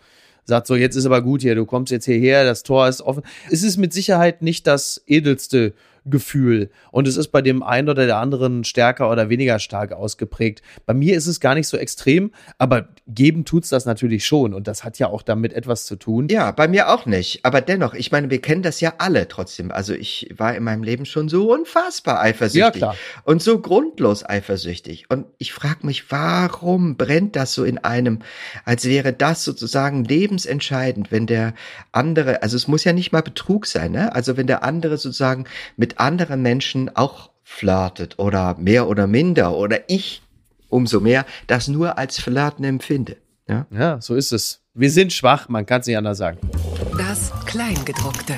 sagt so, jetzt ist aber gut hier, du kommst jetzt hierher, das Tor ist offen. Es ist mit Sicherheit nicht das edelste Gefühl. Und es ist bei dem einen oder der anderen stärker oder weniger stark ausgeprägt. Bei mir ist es gar nicht so extrem, aber geben tut's das natürlich schon. Und das hat ja auch damit etwas zu tun. Ja, bei mir auch nicht. Aber dennoch, ich meine, wir kennen das ja alle trotzdem. Also ich war in meinem Leben schon so unfassbar eifersüchtig. Ja, klar. Und so grundlos eifersüchtig. Und ich frage mich, warum brennt das so in einem, als wäre das sozusagen lebensentscheidend, wenn der andere, also es muss ja nicht mal Betrug sein, ne? Also wenn der andere sozusagen mit anderen Menschen auch flirtet oder mehr oder minder oder ich umso mehr das nur als Flirten empfinde. Ja, ja so ist es. Wir sind schwach, man kann es nicht anders sagen. Das Kleingedruckte.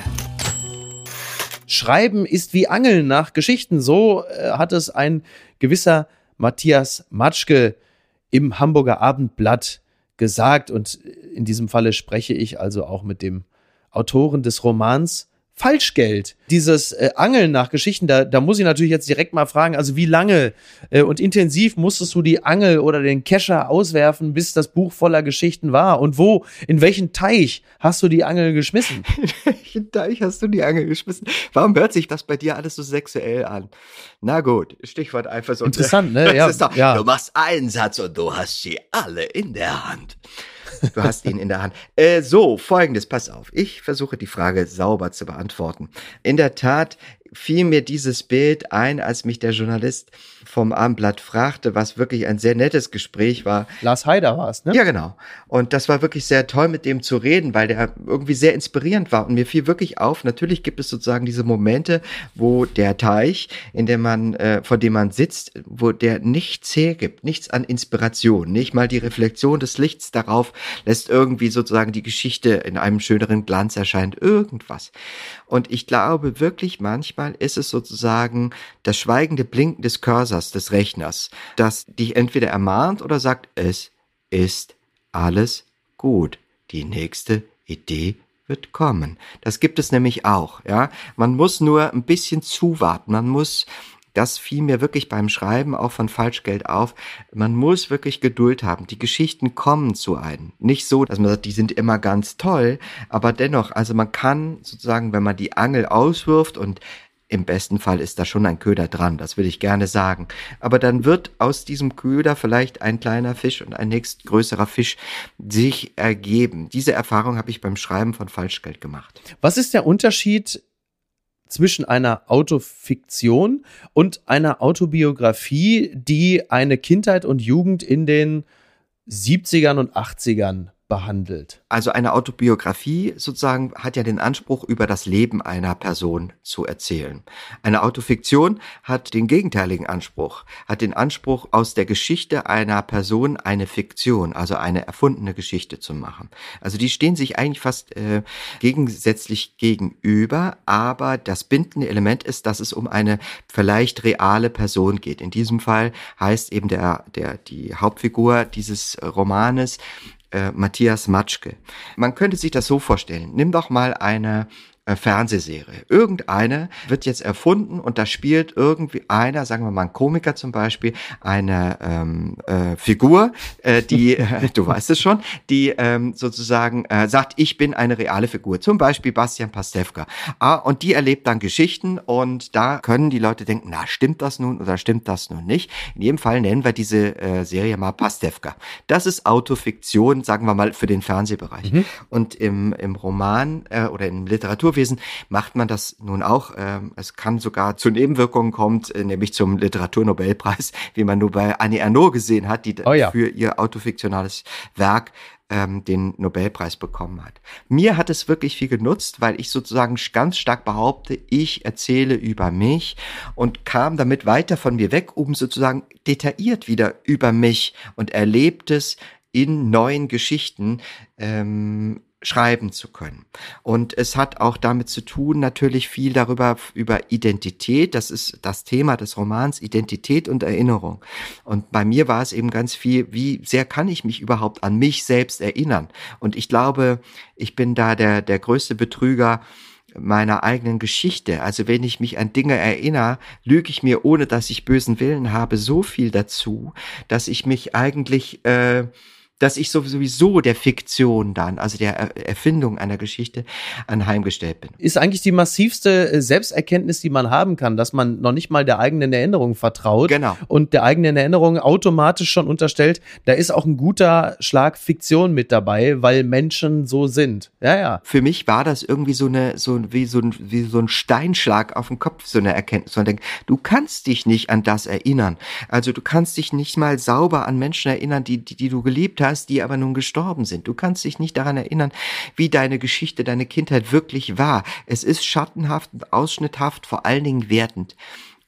Schreiben ist wie Angeln nach Geschichten. So äh, hat es ein gewisser Matthias Matschke im Hamburger Abendblatt gesagt. Und in diesem Falle spreche ich also auch mit dem Autoren des Romans Falschgeld. Dieses äh, Angeln nach Geschichten, da, da muss ich natürlich jetzt direkt mal fragen, also wie lange äh, und intensiv musstest du die Angel oder den Kescher auswerfen, bis das Buch voller Geschichten war? Und wo, in welchen Teich hast du die Angel geschmissen? in welchen Teich hast du die Angel geschmissen? Warum hört sich das bei dir alles so sexuell an? Na gut, Stichwort Eifersucht. Interessant, ne? Ja, ja. Du machst einen Satz und du hast sie alle in der Hand. Du hast ihn in der Hand. Äh, so, folgendes, pass auf. Ich versuche die Frage sauber zu beantworten. In der Tat fiel mir dieses Bild ein, als mich der Journalist vom Abendblatt fragte, was wirklich ein sehr nettes Gespräch war. Lars Heider war es, ne? Ja, genau. Und das war wirklich sehr toll, mit dem zu reden, weil der irgendwie sehr inspirierend war. Und mir fiel wirklich auf, natürlich gibt es sozusagen diese Momente, wo der Teich, in dem man, äh, vor dem man sitzt, wo der nichts hergibt, nichts an Inspiration, nicht mal die Reflexion des Lichts darauf lässt irgendwie sozusagen die Geschichte in einem schöneren Glanz erscheint, irgendwas. Und ich glaube wirklich manchmal ist es sozusagen das schweigende Blinken des Cursors des Rechners, das dich entweder ermahnt oder sagt, es ist alles gut. Die nächste Idee wird kommen. Das gibt es nämlich auch, ja. Man muss nur ein bisschen zuwarten. Man muss das fiel mir wirklich beim Schreiben auch von Falschgeld auf. Man muss wirklich Geduld haben. Die Geschichten kommen zu einem. Nicht so, dass man sagt, die sind immer ganz toll, aber dennoch, also man kann sozusagen, wenn man die Angel auswirft und im besten Fall ist da schon ein Köder dran, das will ich gerne sagen. Aber dann wird aus diesem Köder vielleicht ein kleiner Fisch und ein nächstgrößerer Fisch sich ergeben. Diese Erfahrung habe ich beim Schreiben von Falschgeld gemacht. Was ist der Unterschied zwischen einer Autofiktion und einer Autobiografie, die eine Kindheit und Jugend in den 70ern und 80ern behandelt. Also eine Autobiografie sozusagen hat ja den Anspruch, über das Leben einer Person zu erzählen. Eine Autofiktion hat den gegenteiligen Anspruch, hat den Anspruch, aus der Geschichte einer Person eine Fiktion, also eine erfundene Geschichte zu machen. Also die stehen sich eigentlich fast äh, gegensätzlich gegenüber, aber das bindende Element ist, dass es um eine vielleicht reale Person geht. In diesem Fall heißt eben der, der, die Hauptfigur dieses Romanes äh, Matthias Matschke. Man könnte sich das so vorstellen. Nimm doch mal eine Fernsehserie. Irgendeine wird jetzt erfunden und da spielt irgendwie einer, sagen wir mal ein Komiker zum Beispiel, eine ähm, äh, Figur, äh, die, äh, du weißt es schon, die ähm, sozusagen äh, sagt, ich bin eine reale Figur. Zum Beispiel Bastian Pastewka. Ah, und die erlebt dann Geschichten und da können die Leute denken, na, stimmt das nun oder stimmt das nun nicht? In jedem Fall nennen wir diese äh, Serie mal Pastewka. Das ist Autofiktion, sagen wir mal, für den Fernsehbereich. Mhm. Und im, im Roman äh, oder im Literaturwesen Literaturwesen macht man das nun auch. Ähm, es kann sogar zu Nebenwirkungen kommen, äh, nämlich zum Literaturnobelpreis, wie man nur bei Annie Ernaux gesehen hat, die oh ja. für ihr autofiktionales Werk ähm, den Nobelpreis bekommen hat. Mir hat es wirklich viel genutzt, weil ich sozusagen ganz stark behaupte, ich erzähle über mich und kam damit weiter von mir weg, um sozusagen detailliert wieder über mich und erlebtes in neuen Geschichten ähm, schreiben zu können. Und es hat auch damit zu tun, natürlich viel darüber, über Identität. Das ist das Thema des Romans, Identität und Erinnerung. Und bei mir war es eben ganz viel, wie sehr kann ich mich überhaupt an mich selbst erinnern? Und ich glaube, ich bin da der, der größte Betrüger, meiner eigenen Geschichte. Also wenn ich mich an Dinge erinnere, lüge ich mir, ohne dass ich bösen Willen habe, so viel dazu, dass ich mich eigentlich äh, dass ich sowieso der Fiktion dann, also der Erfindung einer Geschichte, anheimgestellt bin. Ist eigentlich die massivste äh, Selbsterkenntnis, die man haben kann, dass man noch nicht mal der eigenen Erinnerung vertraut genau. und der eigenen Erinnerung automatisch schon unterstellt, da ist auch ein guter Schlag Fiktion mit dabei, weil Menschen so sind. Ja, ja. Für mich war das irgendwie so eine, so wie so ein, wie so ein Steinschlag auf den Kopf, so eine Erkenntnis. Und denk, du kannst dich nicht an das erinnern. Also du kannst dich nicht mal sauber an Menschen erinnern, die, die, die du geliebt hast hast, die aber nun gestorben sind. Du kannst dich nicht daran erinnern, wie deine Geschichte, deine Kindheit wirklich war. Es ist schattenhaft und ausschnitthaft, vor allen Dingen wertend.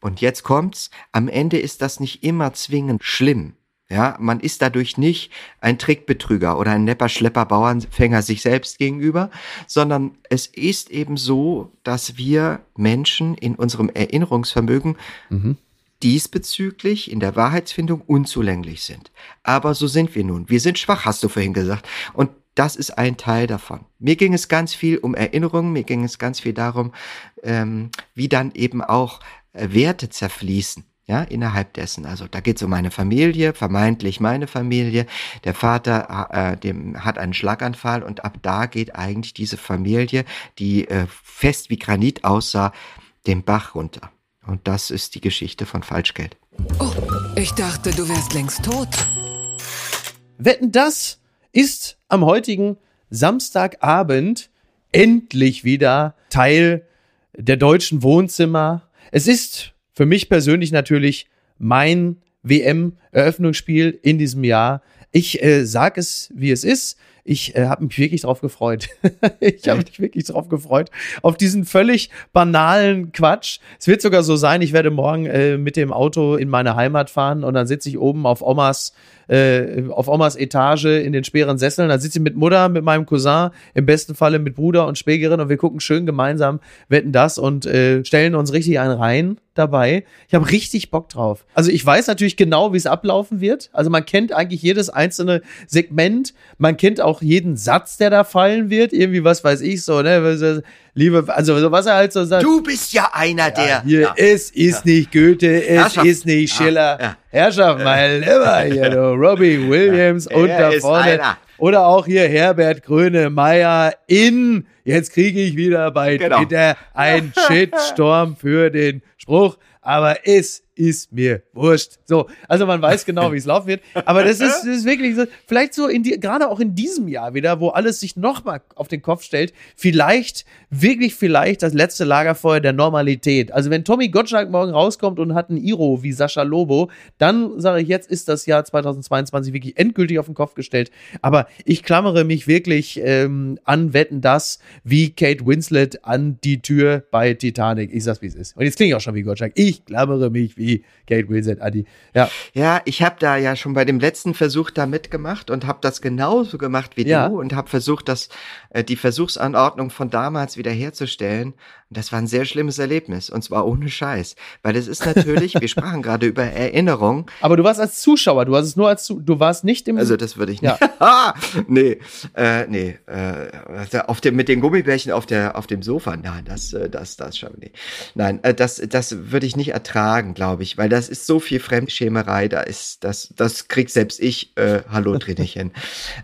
Und jetzt kommt's, am Ende ist das nicht immer zwingend schlimm. Ja, man ist dadurch nicht ein Trickbetrüger oder ein nepper Schlepper Bauernfänger sich selbst gegenüber, sondern es ist eben so, dass wir Menschen in unserem Erinnerungsvermögen mhm diesbezüglich in der Wahrheitsfindung unzulänglich sind. Aber so sind wir nun. Wir sind schwach, hast du vorhin gesagt. Und das ist ein Teil davon. Mir ging es ganz viel um Erinnerungen, mir ging es ganz viel darum, ähm, wie dann eben auch äh, Werte zerfließen. Ja, innerhalb dessen. Also da geht es um meine Familie, vermeintlich meine Familie. Der Vater äh, dem hat einen Schlaganfall und ab da geht eigentlich diese Familie, die äh, fest wie Granit aussah, den Bach runter. Und das ist die Geschichte von Falschgeld. Oh, ich dachte, du wärst längst tot. Wetten, das ist am heutigen Samstagabend endlich wieder Teil der deutschen Wohnzimmer. Es ist für mich persönlich natürlich mein WM-Eröffnungsspiel in diesem Jahr. Ich äh, sage es, wie es ist. Ich äh, habe mich wirklich drauf gefreut. ich habe mich wirklich drauf gefreut. Auf diesen völlig banalen Quatsch. Es wird sogar so sein, ich werde morgen äh, mit dem Auto in meine Heimat fahren und dann sitze ich oben auf Omas äh, auf Omas Etage in den schweren Sesseln. Da sitze ich mit Mutter, mit meinem Cousin, im besten Falle mit Bruder und Schwägerin und wir gucken schön gemeinsam, wetten das und äh, stellen uns richtig einen rein dabei. Ich habe richtig Bock drauf. Also ich weiß natürlich genau, wie es ablaufen wird. Also man kennt eigentlich jedes einzelne Segment. Man kennt auch jeden Satz, der da fallen wird. Irgendwie, was weiß ich so, ne? Liebe, also was er halt so sagt. Du bist ja einer der. Ja, hier, ja. es ist ja. nicht Goethe, es ist nicht Schiller. Herrschaft, mein Lieber, hier, du, Robbie Williams und da vorne. Oder auch hier Herbert Grönemeyer in, jetzt kriege ich wieder bei genau. Twitter ein Shitstorm für den Spruch, aber es ist mir wurscht. So, also man weiß genau, wie es laufen wird. Aber das ist, das ist wirklich so, vielleicht so in die, gerade auch in diesem Jahr wieder, wo alles sich nochmal auf den Kopf stellt, vielleicht, wirklich vielleicht das letzte Lagerfeuer der Normalität. Also wenn Tommy Gottschalk morgen rauskommt und hat ein Iro wie Sascha Lobo, dann sage ich, jetzt ist das Jahr 2022 wirklich endgültig auf den Kopf gestellt. Aber ich klammere mich wirklich ähm, an Wetten das, wie Kate Winslet an die Tür bei Titanic. Ich sag's, wie es ist. Und jetzt klinge ich auch schon wie Gottschalk. Ich klammere mich wie wie Kate Winslet, Adi. Ja, ja ich habe da ja schon bei dem letzten Versuch da mitgemacht und habe das genauso gemacht wie ja. du und habe versucht, das, äh, die Versuchsanordnung von damals wiederherzustellen. Und das war ein sehr schlimmes Erlebnis und zwar ohne Scheiß, weil es ist natürlich, wir sprachen gerade über Erinnerung. Aber du warst als Zuschauer, du warst es nur als du warst nicht im Also das würde ich nicht. Ja. nee, äh, nee, äh, auf dem mit den Gummibärchen auf der auf dem Sofa, nein, das äh, das das schon nee. Nein, äh, das das würde ich nicht ertragen, glaube ich, weil das ist so viel Fremdschämerei, da ist das das krieg selbst ich äh, hallo hin.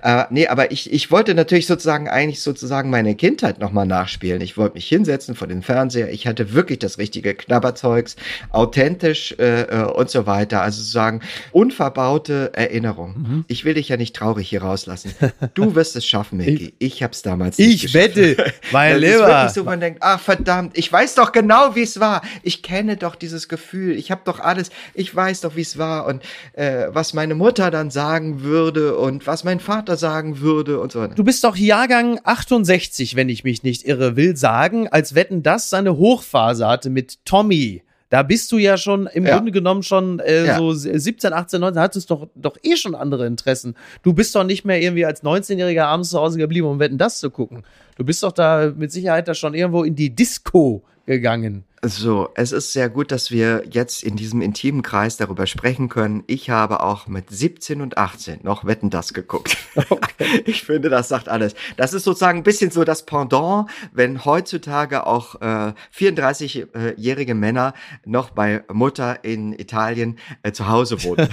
äh, nee, aber ich ich wollte natürlich sozusagen eigentlich sozusagen meine Kindheit noch mal nachspielen. Ich wollte mich hinsetzen vor den den Fernseher. Ich hatte wirklich das richtige Knabberzeugs, authentisch äh, äh, und so weiter. Also sozusagen unverbaute Erinnerung. Mhm. Ich will dich ja nicht traurig hier rauslassen. Du wirst es schaffen, Micky. Ich, ich hab's damals nicht Ich wette, mein Lieber. Es wirklich so, man denkt, ach verdammt, ich weiß doch genau, wie es war. Ich kenne doch dieses Gefühl. Ich habe doch alles. Ich weiß doch, wie es war und äh, was meine Mutter dann sagen würde und was mein Vater sagen würde und so. Du bist doch Jahrgang 68, wenn ich mich nicht irre, will sagen, als Wetten das seine Hochphase hatte mit Tommy, da bist du ja schon im ja. Grunde genommen schon äh, ja. so 17, 18, 19, hattest doch doch eh schon andere Interessen. Du bist doch nicht mehr irgendwie als 19-Jähriger abends zu Hause geblieben, um Wetten das zu gucken. Du bist doch da mit Sicherheit da schon irgendwo in die Disco gegangen. So, es ist sehr gut, dass wir jetzt in diesem intimen Kreis darüber sprechen können. Ich habe auch mit 17 und 18 noch Wetten das geguckt. Okay. Ich finde, das sagt alles. Das ist sozusagen ein bisschen so das Pendant, wenn heutzutage auch äh, 34-jährige Männer noch bei Mutter in Italien äh, zu Hause wohnen.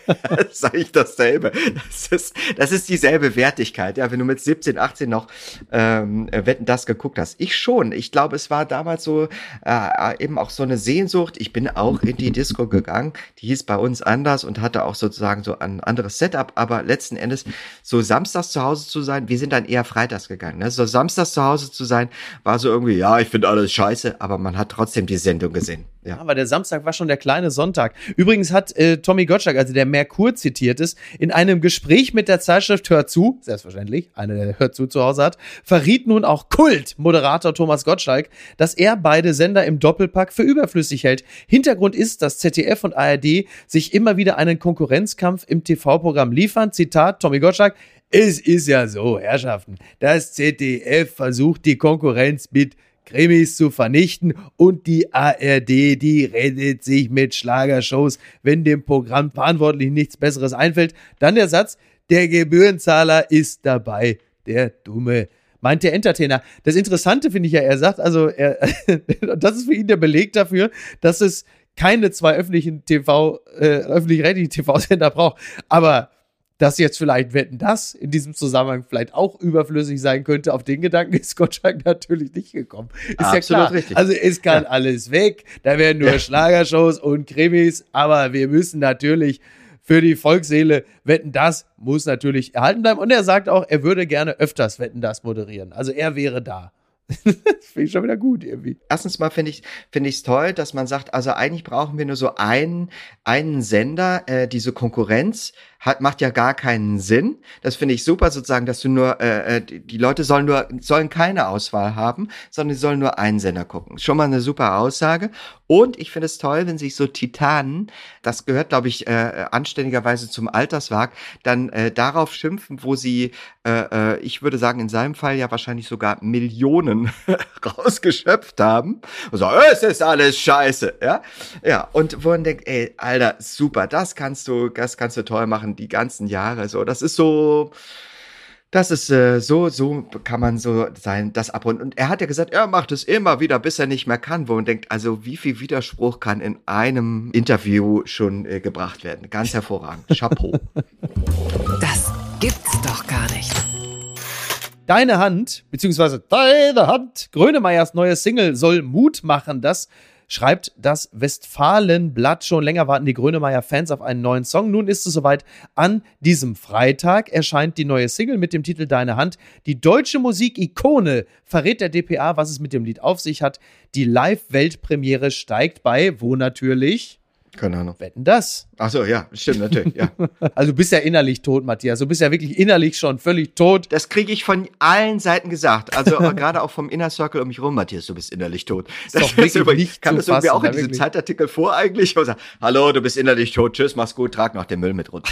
sage ich dasselbe. Das ist, das ist dieselbe Wertigkeit. Ja, wenn du mit 17, 18 noch ähm, Wetten das geguckt hast. Ich schon. Ich glaube, es war damals so äh, äh, eben auch so eine Sehnsucht. Ich bin auch in die Disco gegangen. Die hieß bei uns anders und hatte auch sozusagen so ein anderes Setup. Aber letzten Endes so samstags zu Hause zu sein, wir sind dann eher freitags gegangen. Ne? So samstags zu Hause zu sein, war so irgendwie, ja, ich finde alles scheiße, aber man hat trotzdem die Sendung gesehen. Ja. Aber der Samstag war schon der kleine Sonntag. Übrigens hat äh, Tommy Gottschalk, also der Merkur zitiert ist, in einem Gespräch mit der Zeitschrift Hört zu, selbstverständlich, eine, der Hört zu zu Hause hat, verriet nun auch Kult-Moderator Thomas Gottschalk, dass er beide Sender im Doppelpack für überflüssig hält. Hintergrund ist, dass ZDF und ARD sich immer wieder einen Konkurrenzkampf im TV-Programm liefern. Zitat Tommy Gottschalk. Es ist ja so, Herrschaften, das ZDF versucht die Konkurrenz mit Krimis zu vernichten und die ARD, die redet sich mit Schlagershows, wenn dem Programm verantwortlich nichts Besseres einfällt. Dann der Satz, der Gebührenzahler ist dabei, der Dumme. Meint der Entertainer. Das Interessante finde ich ja, er sagt, also, er, das ist für ihn der Beleg dafür, dass es keine zwei öffentlichen TV, äh, öffentlich-rechtlichen TV-Sender braucht. Aber dass jetzt vielleicht Wetten das in diesem Zusammenhang vielleicht auch überflüssig sein könnte, auf den Gedanken ist Gottschalk natürlich nicht gekommen. Ist Absolut ja klar. Richtig. Also es kann ja. alles weg, da werden nur ja. Schlagershows und Krimis, aber wir müssen natürlich für die Volksseele Wetten das muss natürlich erhalten bleiben und er sagt auch, er würde gerne öfters Wetten das moderieren. Also er wäre da. das finde ich schon wieder gut irgendwie. Erstens mal finde ich finde ich es toll, dass man sagt, also eigentlich brauchen wir nur so einen einen Sender, äh, diese Konkurrenz hat, macht ja gar keinen Sinn. Das finde ich super, sozusagen, dass du nur, äh, äh die Leute sollen nur, sollen keine Auswahl haben, sondern sie sollen nur einen Sender gucken. Schon mal eine super Aussage. Und ich finde es toll, wenn sich so Titanen, das gehört, glaube ich, äh, anständigerweise zum Alterswerk, dann äh, darauf schimpfen, wo sie äh, äh, ich würde sagen, in seinem Fall ja wahrscheinlich sogar Millionen rausgeschöpft haben. Und so, es ist alles scheiße, ja. Ja, und wo man denkt, ey, Alter, super, das kannst du, das kannst du toll machen, die ganzen Jahre, so. Das ist so, das ist äh, so, so kann man so sein, das abrunden. Und er hat ja gesagt, er macht es immer wieder, bis er nicht mehr kann, wo man denkt, also wie viel Widerspruch kann in einem Interview schon äh, gebracht werden? Ganz hervorragend. Chapeau. Das gibt's doch gar nicht. Deine Hand, beziehungsweise Deine Hand, Grönemeyers neue Single soll Mut machen, dass schreibt das Westfalenblatt. Schon länger warten die Grönemeyer-Fans auf einen neuen Song. Nun ist es soweit. An diesem Freitag erscheint die neue Single mit dem Titel Deine Hand. Die deutsche Musikikone verrät der DPA, was es mit dem Lied auf sich hat. Die Live-Weltpremiere steigt bei, wo natürlich keine Ahnung. Wetten das? Ach so, ja, stimmt natürlich, ja. also du bist ja innerlich tot, Matthias. Du bist ja wirklich innerlich schon völlig tot. Das kriege ich von allen Seiten gesagt. Also gerade auch vom Inner Circle um mich rum, Matthias, du bist innerlich tot. Das, das ist ist nicht Kam das irgendwie auch in diesem Zeitartikel vor eigentlich? Sagt, Hallo, du bist innerlich tot. Tschüss, mach's gut, trag noch den Müll mit runter.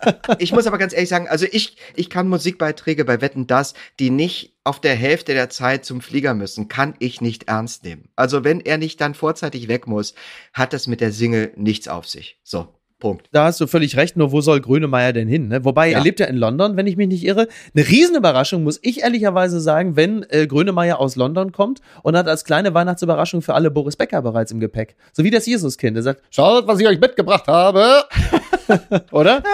ich muss aber ganz ehrlich sagen, also ich, ich kann Musikbeiträge bei Wetten das, die nicht auf der Hälfte der Zeit zum Flieger müssen, kann ich nicht ernst nehmen. Also wenn er nicht dann vorzeitig weg muss, hat das mit der Single nichts auf sich. So. Punkt. Da hast du völlig recht, nur wo soll Grönemeyer denn hin? Ne? Wobei, ja. er lebt ja in London, wenn ich mich nicht irre. Eine Riesenüberraschung, muss ich ehrlicherweise sagen, wenn äh, Grönemeyer aus London kommt und hat als kleine Weihnachtsüberraschung für alle Boris Becker bereits im Gepäck. So wie das Jesuskind. Er sagt, schaut, was ich euch mitgebracht habe. Oder?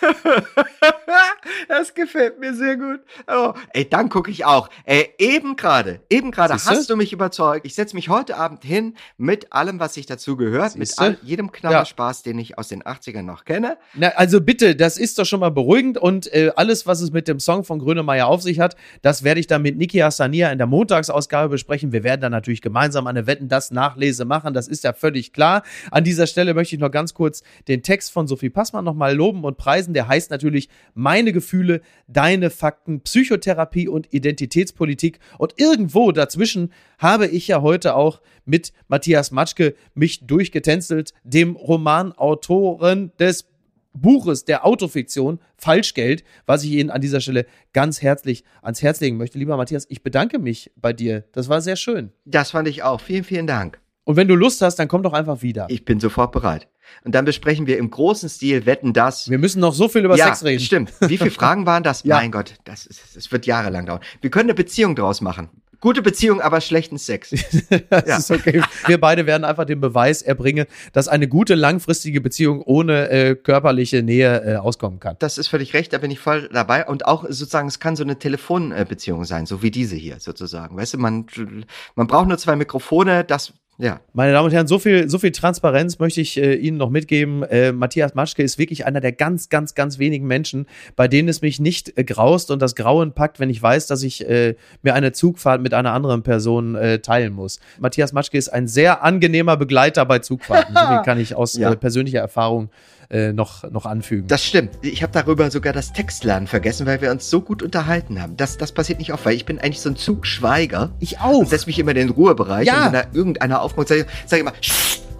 das gefällt mir sehr gut. Oh, ey, dann gucke ich auch. Ey, eben gerade, eben gerade hast du mich überzeugt. Ich setze mich heute Abend hin mit allem, was sich dazu gehört, Siehste? mit all, jedem Knabberspaß, ja. den ich aus den 80ern noch kenne. Na, also bitte, das ist doch schon mal beruhigend und äh, alles, was es mit dem Song von Grönemeyer auf sich hat, das werde ich dann mit Niki Hassania in der Montagsausgabe besprechen. Wir werden dann natürlich gemeinsam eine Wetten das Nachlese machen, das ist ja völlig klar. An dieser Stelle möchte ich noch ganz kurz den Text von Sophie Passmann nochmal loben und preisen. Der heißt natürlich Meine Gefühle, deine Fakten, Psychotherapie und Identitätspolitik. Und irgendwo dazwischen habe ich ja heute auch mit Matthias Matschke mich durchgetänzelt, dem Romanautoren des Buches der Autofiktion Falschgeld, was ich Ihnen an dieser Stelle ganz herzlich ans Herz legen möchte. Lieber Matthias, ich bedanke mich bei dir. Das war sehr schön. Das fand ich auch. Vielen, vielen Dank. Und wenn du Lust hast, dann komm doch einfach wieder. Ich bin sofort bereit. Und dann besprechen wir im großen Stil Wetten das. Wir müssen noch so viel über ja, Sex reden. Stimmt. Wie viele Fragen waren das? ja. Mein Gott, das, ist, das wird jahrelang dauern. Wir können eine Beziehung draus machen. Gute Beziehung, aber schlechten Sex. das ja. ist okay. Wir beide werden einfach den Beweis erbringen, dass eine gute langfristige Beziehung ohne äh, körperliche Nähe äh, auskommen kann. Das ist völlig recht, da bin ich voll dabei. Und auch sozusagen, es kann so eine Telefonbeziehung sein, so wie diese hier sozusagen. Weißt du, man, man braucht nur zwei Mikrofone, das ja. Meine Damen und Herren, so viel, so viel Transparenz möchte ich äh, Ihnen noch mitgeben. Äh, Matthias Matschke ist wirklich einer der ganz, ganz, ganz wenigen Menschen, bei denen es mich nicht äh, graust und das Grauen packt, wenn ich weiß, dass ich äh, mir eine Zugfahrt mit einer anderen Person äh, teilen muss. Matthias Matschke ist ein sehr angenehmer Begleiter bei Zugfahrten. so viel kann ich aus ja. Äh, persönlicher Erfahrung äh, noch, noch anfügen. Das stimmt. Ich habe darüber sogar das Textlernen vergessen, weil wir uns so gut unterhalten haben. Das, das passiert nicht oft, weil ich bin eigentlich so ein Zugschweiger. Ich auch. Und setze mich immer in den Ruhebereich ja. und wenn da irgendeiner aufmacht, sage sag ich immer,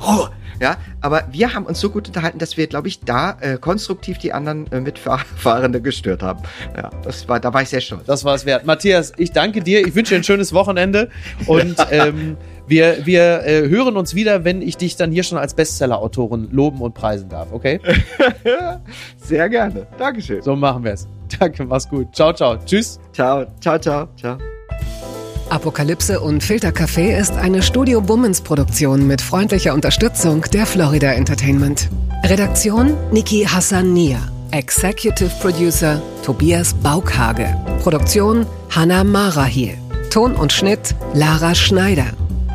Ruhe. Ja, aber wir haben uns so gut unterhalten, dass wir, glaube ich, da äh, konstruktiv die anderen äh, Mitfahrende gestört haben. Ja, das war, da war ich sehr stolz. Das war es wert. Matthias, ich danke dir. Ich wünsche dir ein schönes Wochenende und ähm, wir, wir äh, hören uns wieder, wenn ich dich dann hier schon als Bestseller-Autorin loben und preisen darf, okay? Sehr gerne. Dankeschön. So machen wir es. Danke, mach's gut. Ciao, ciao. Tschüss. Ciao, ciao, ciao, ciao. Apokalypse und Filtercafé ist eine Studio Bummens Produktion mit freundlicher Unterstützung der Florida Entertainment. Redaktion Niki Hassania. Executive Producer Tobias Baukhage. Produktion Hannah Marahiel. Ton und Schnitt Lara Schneider.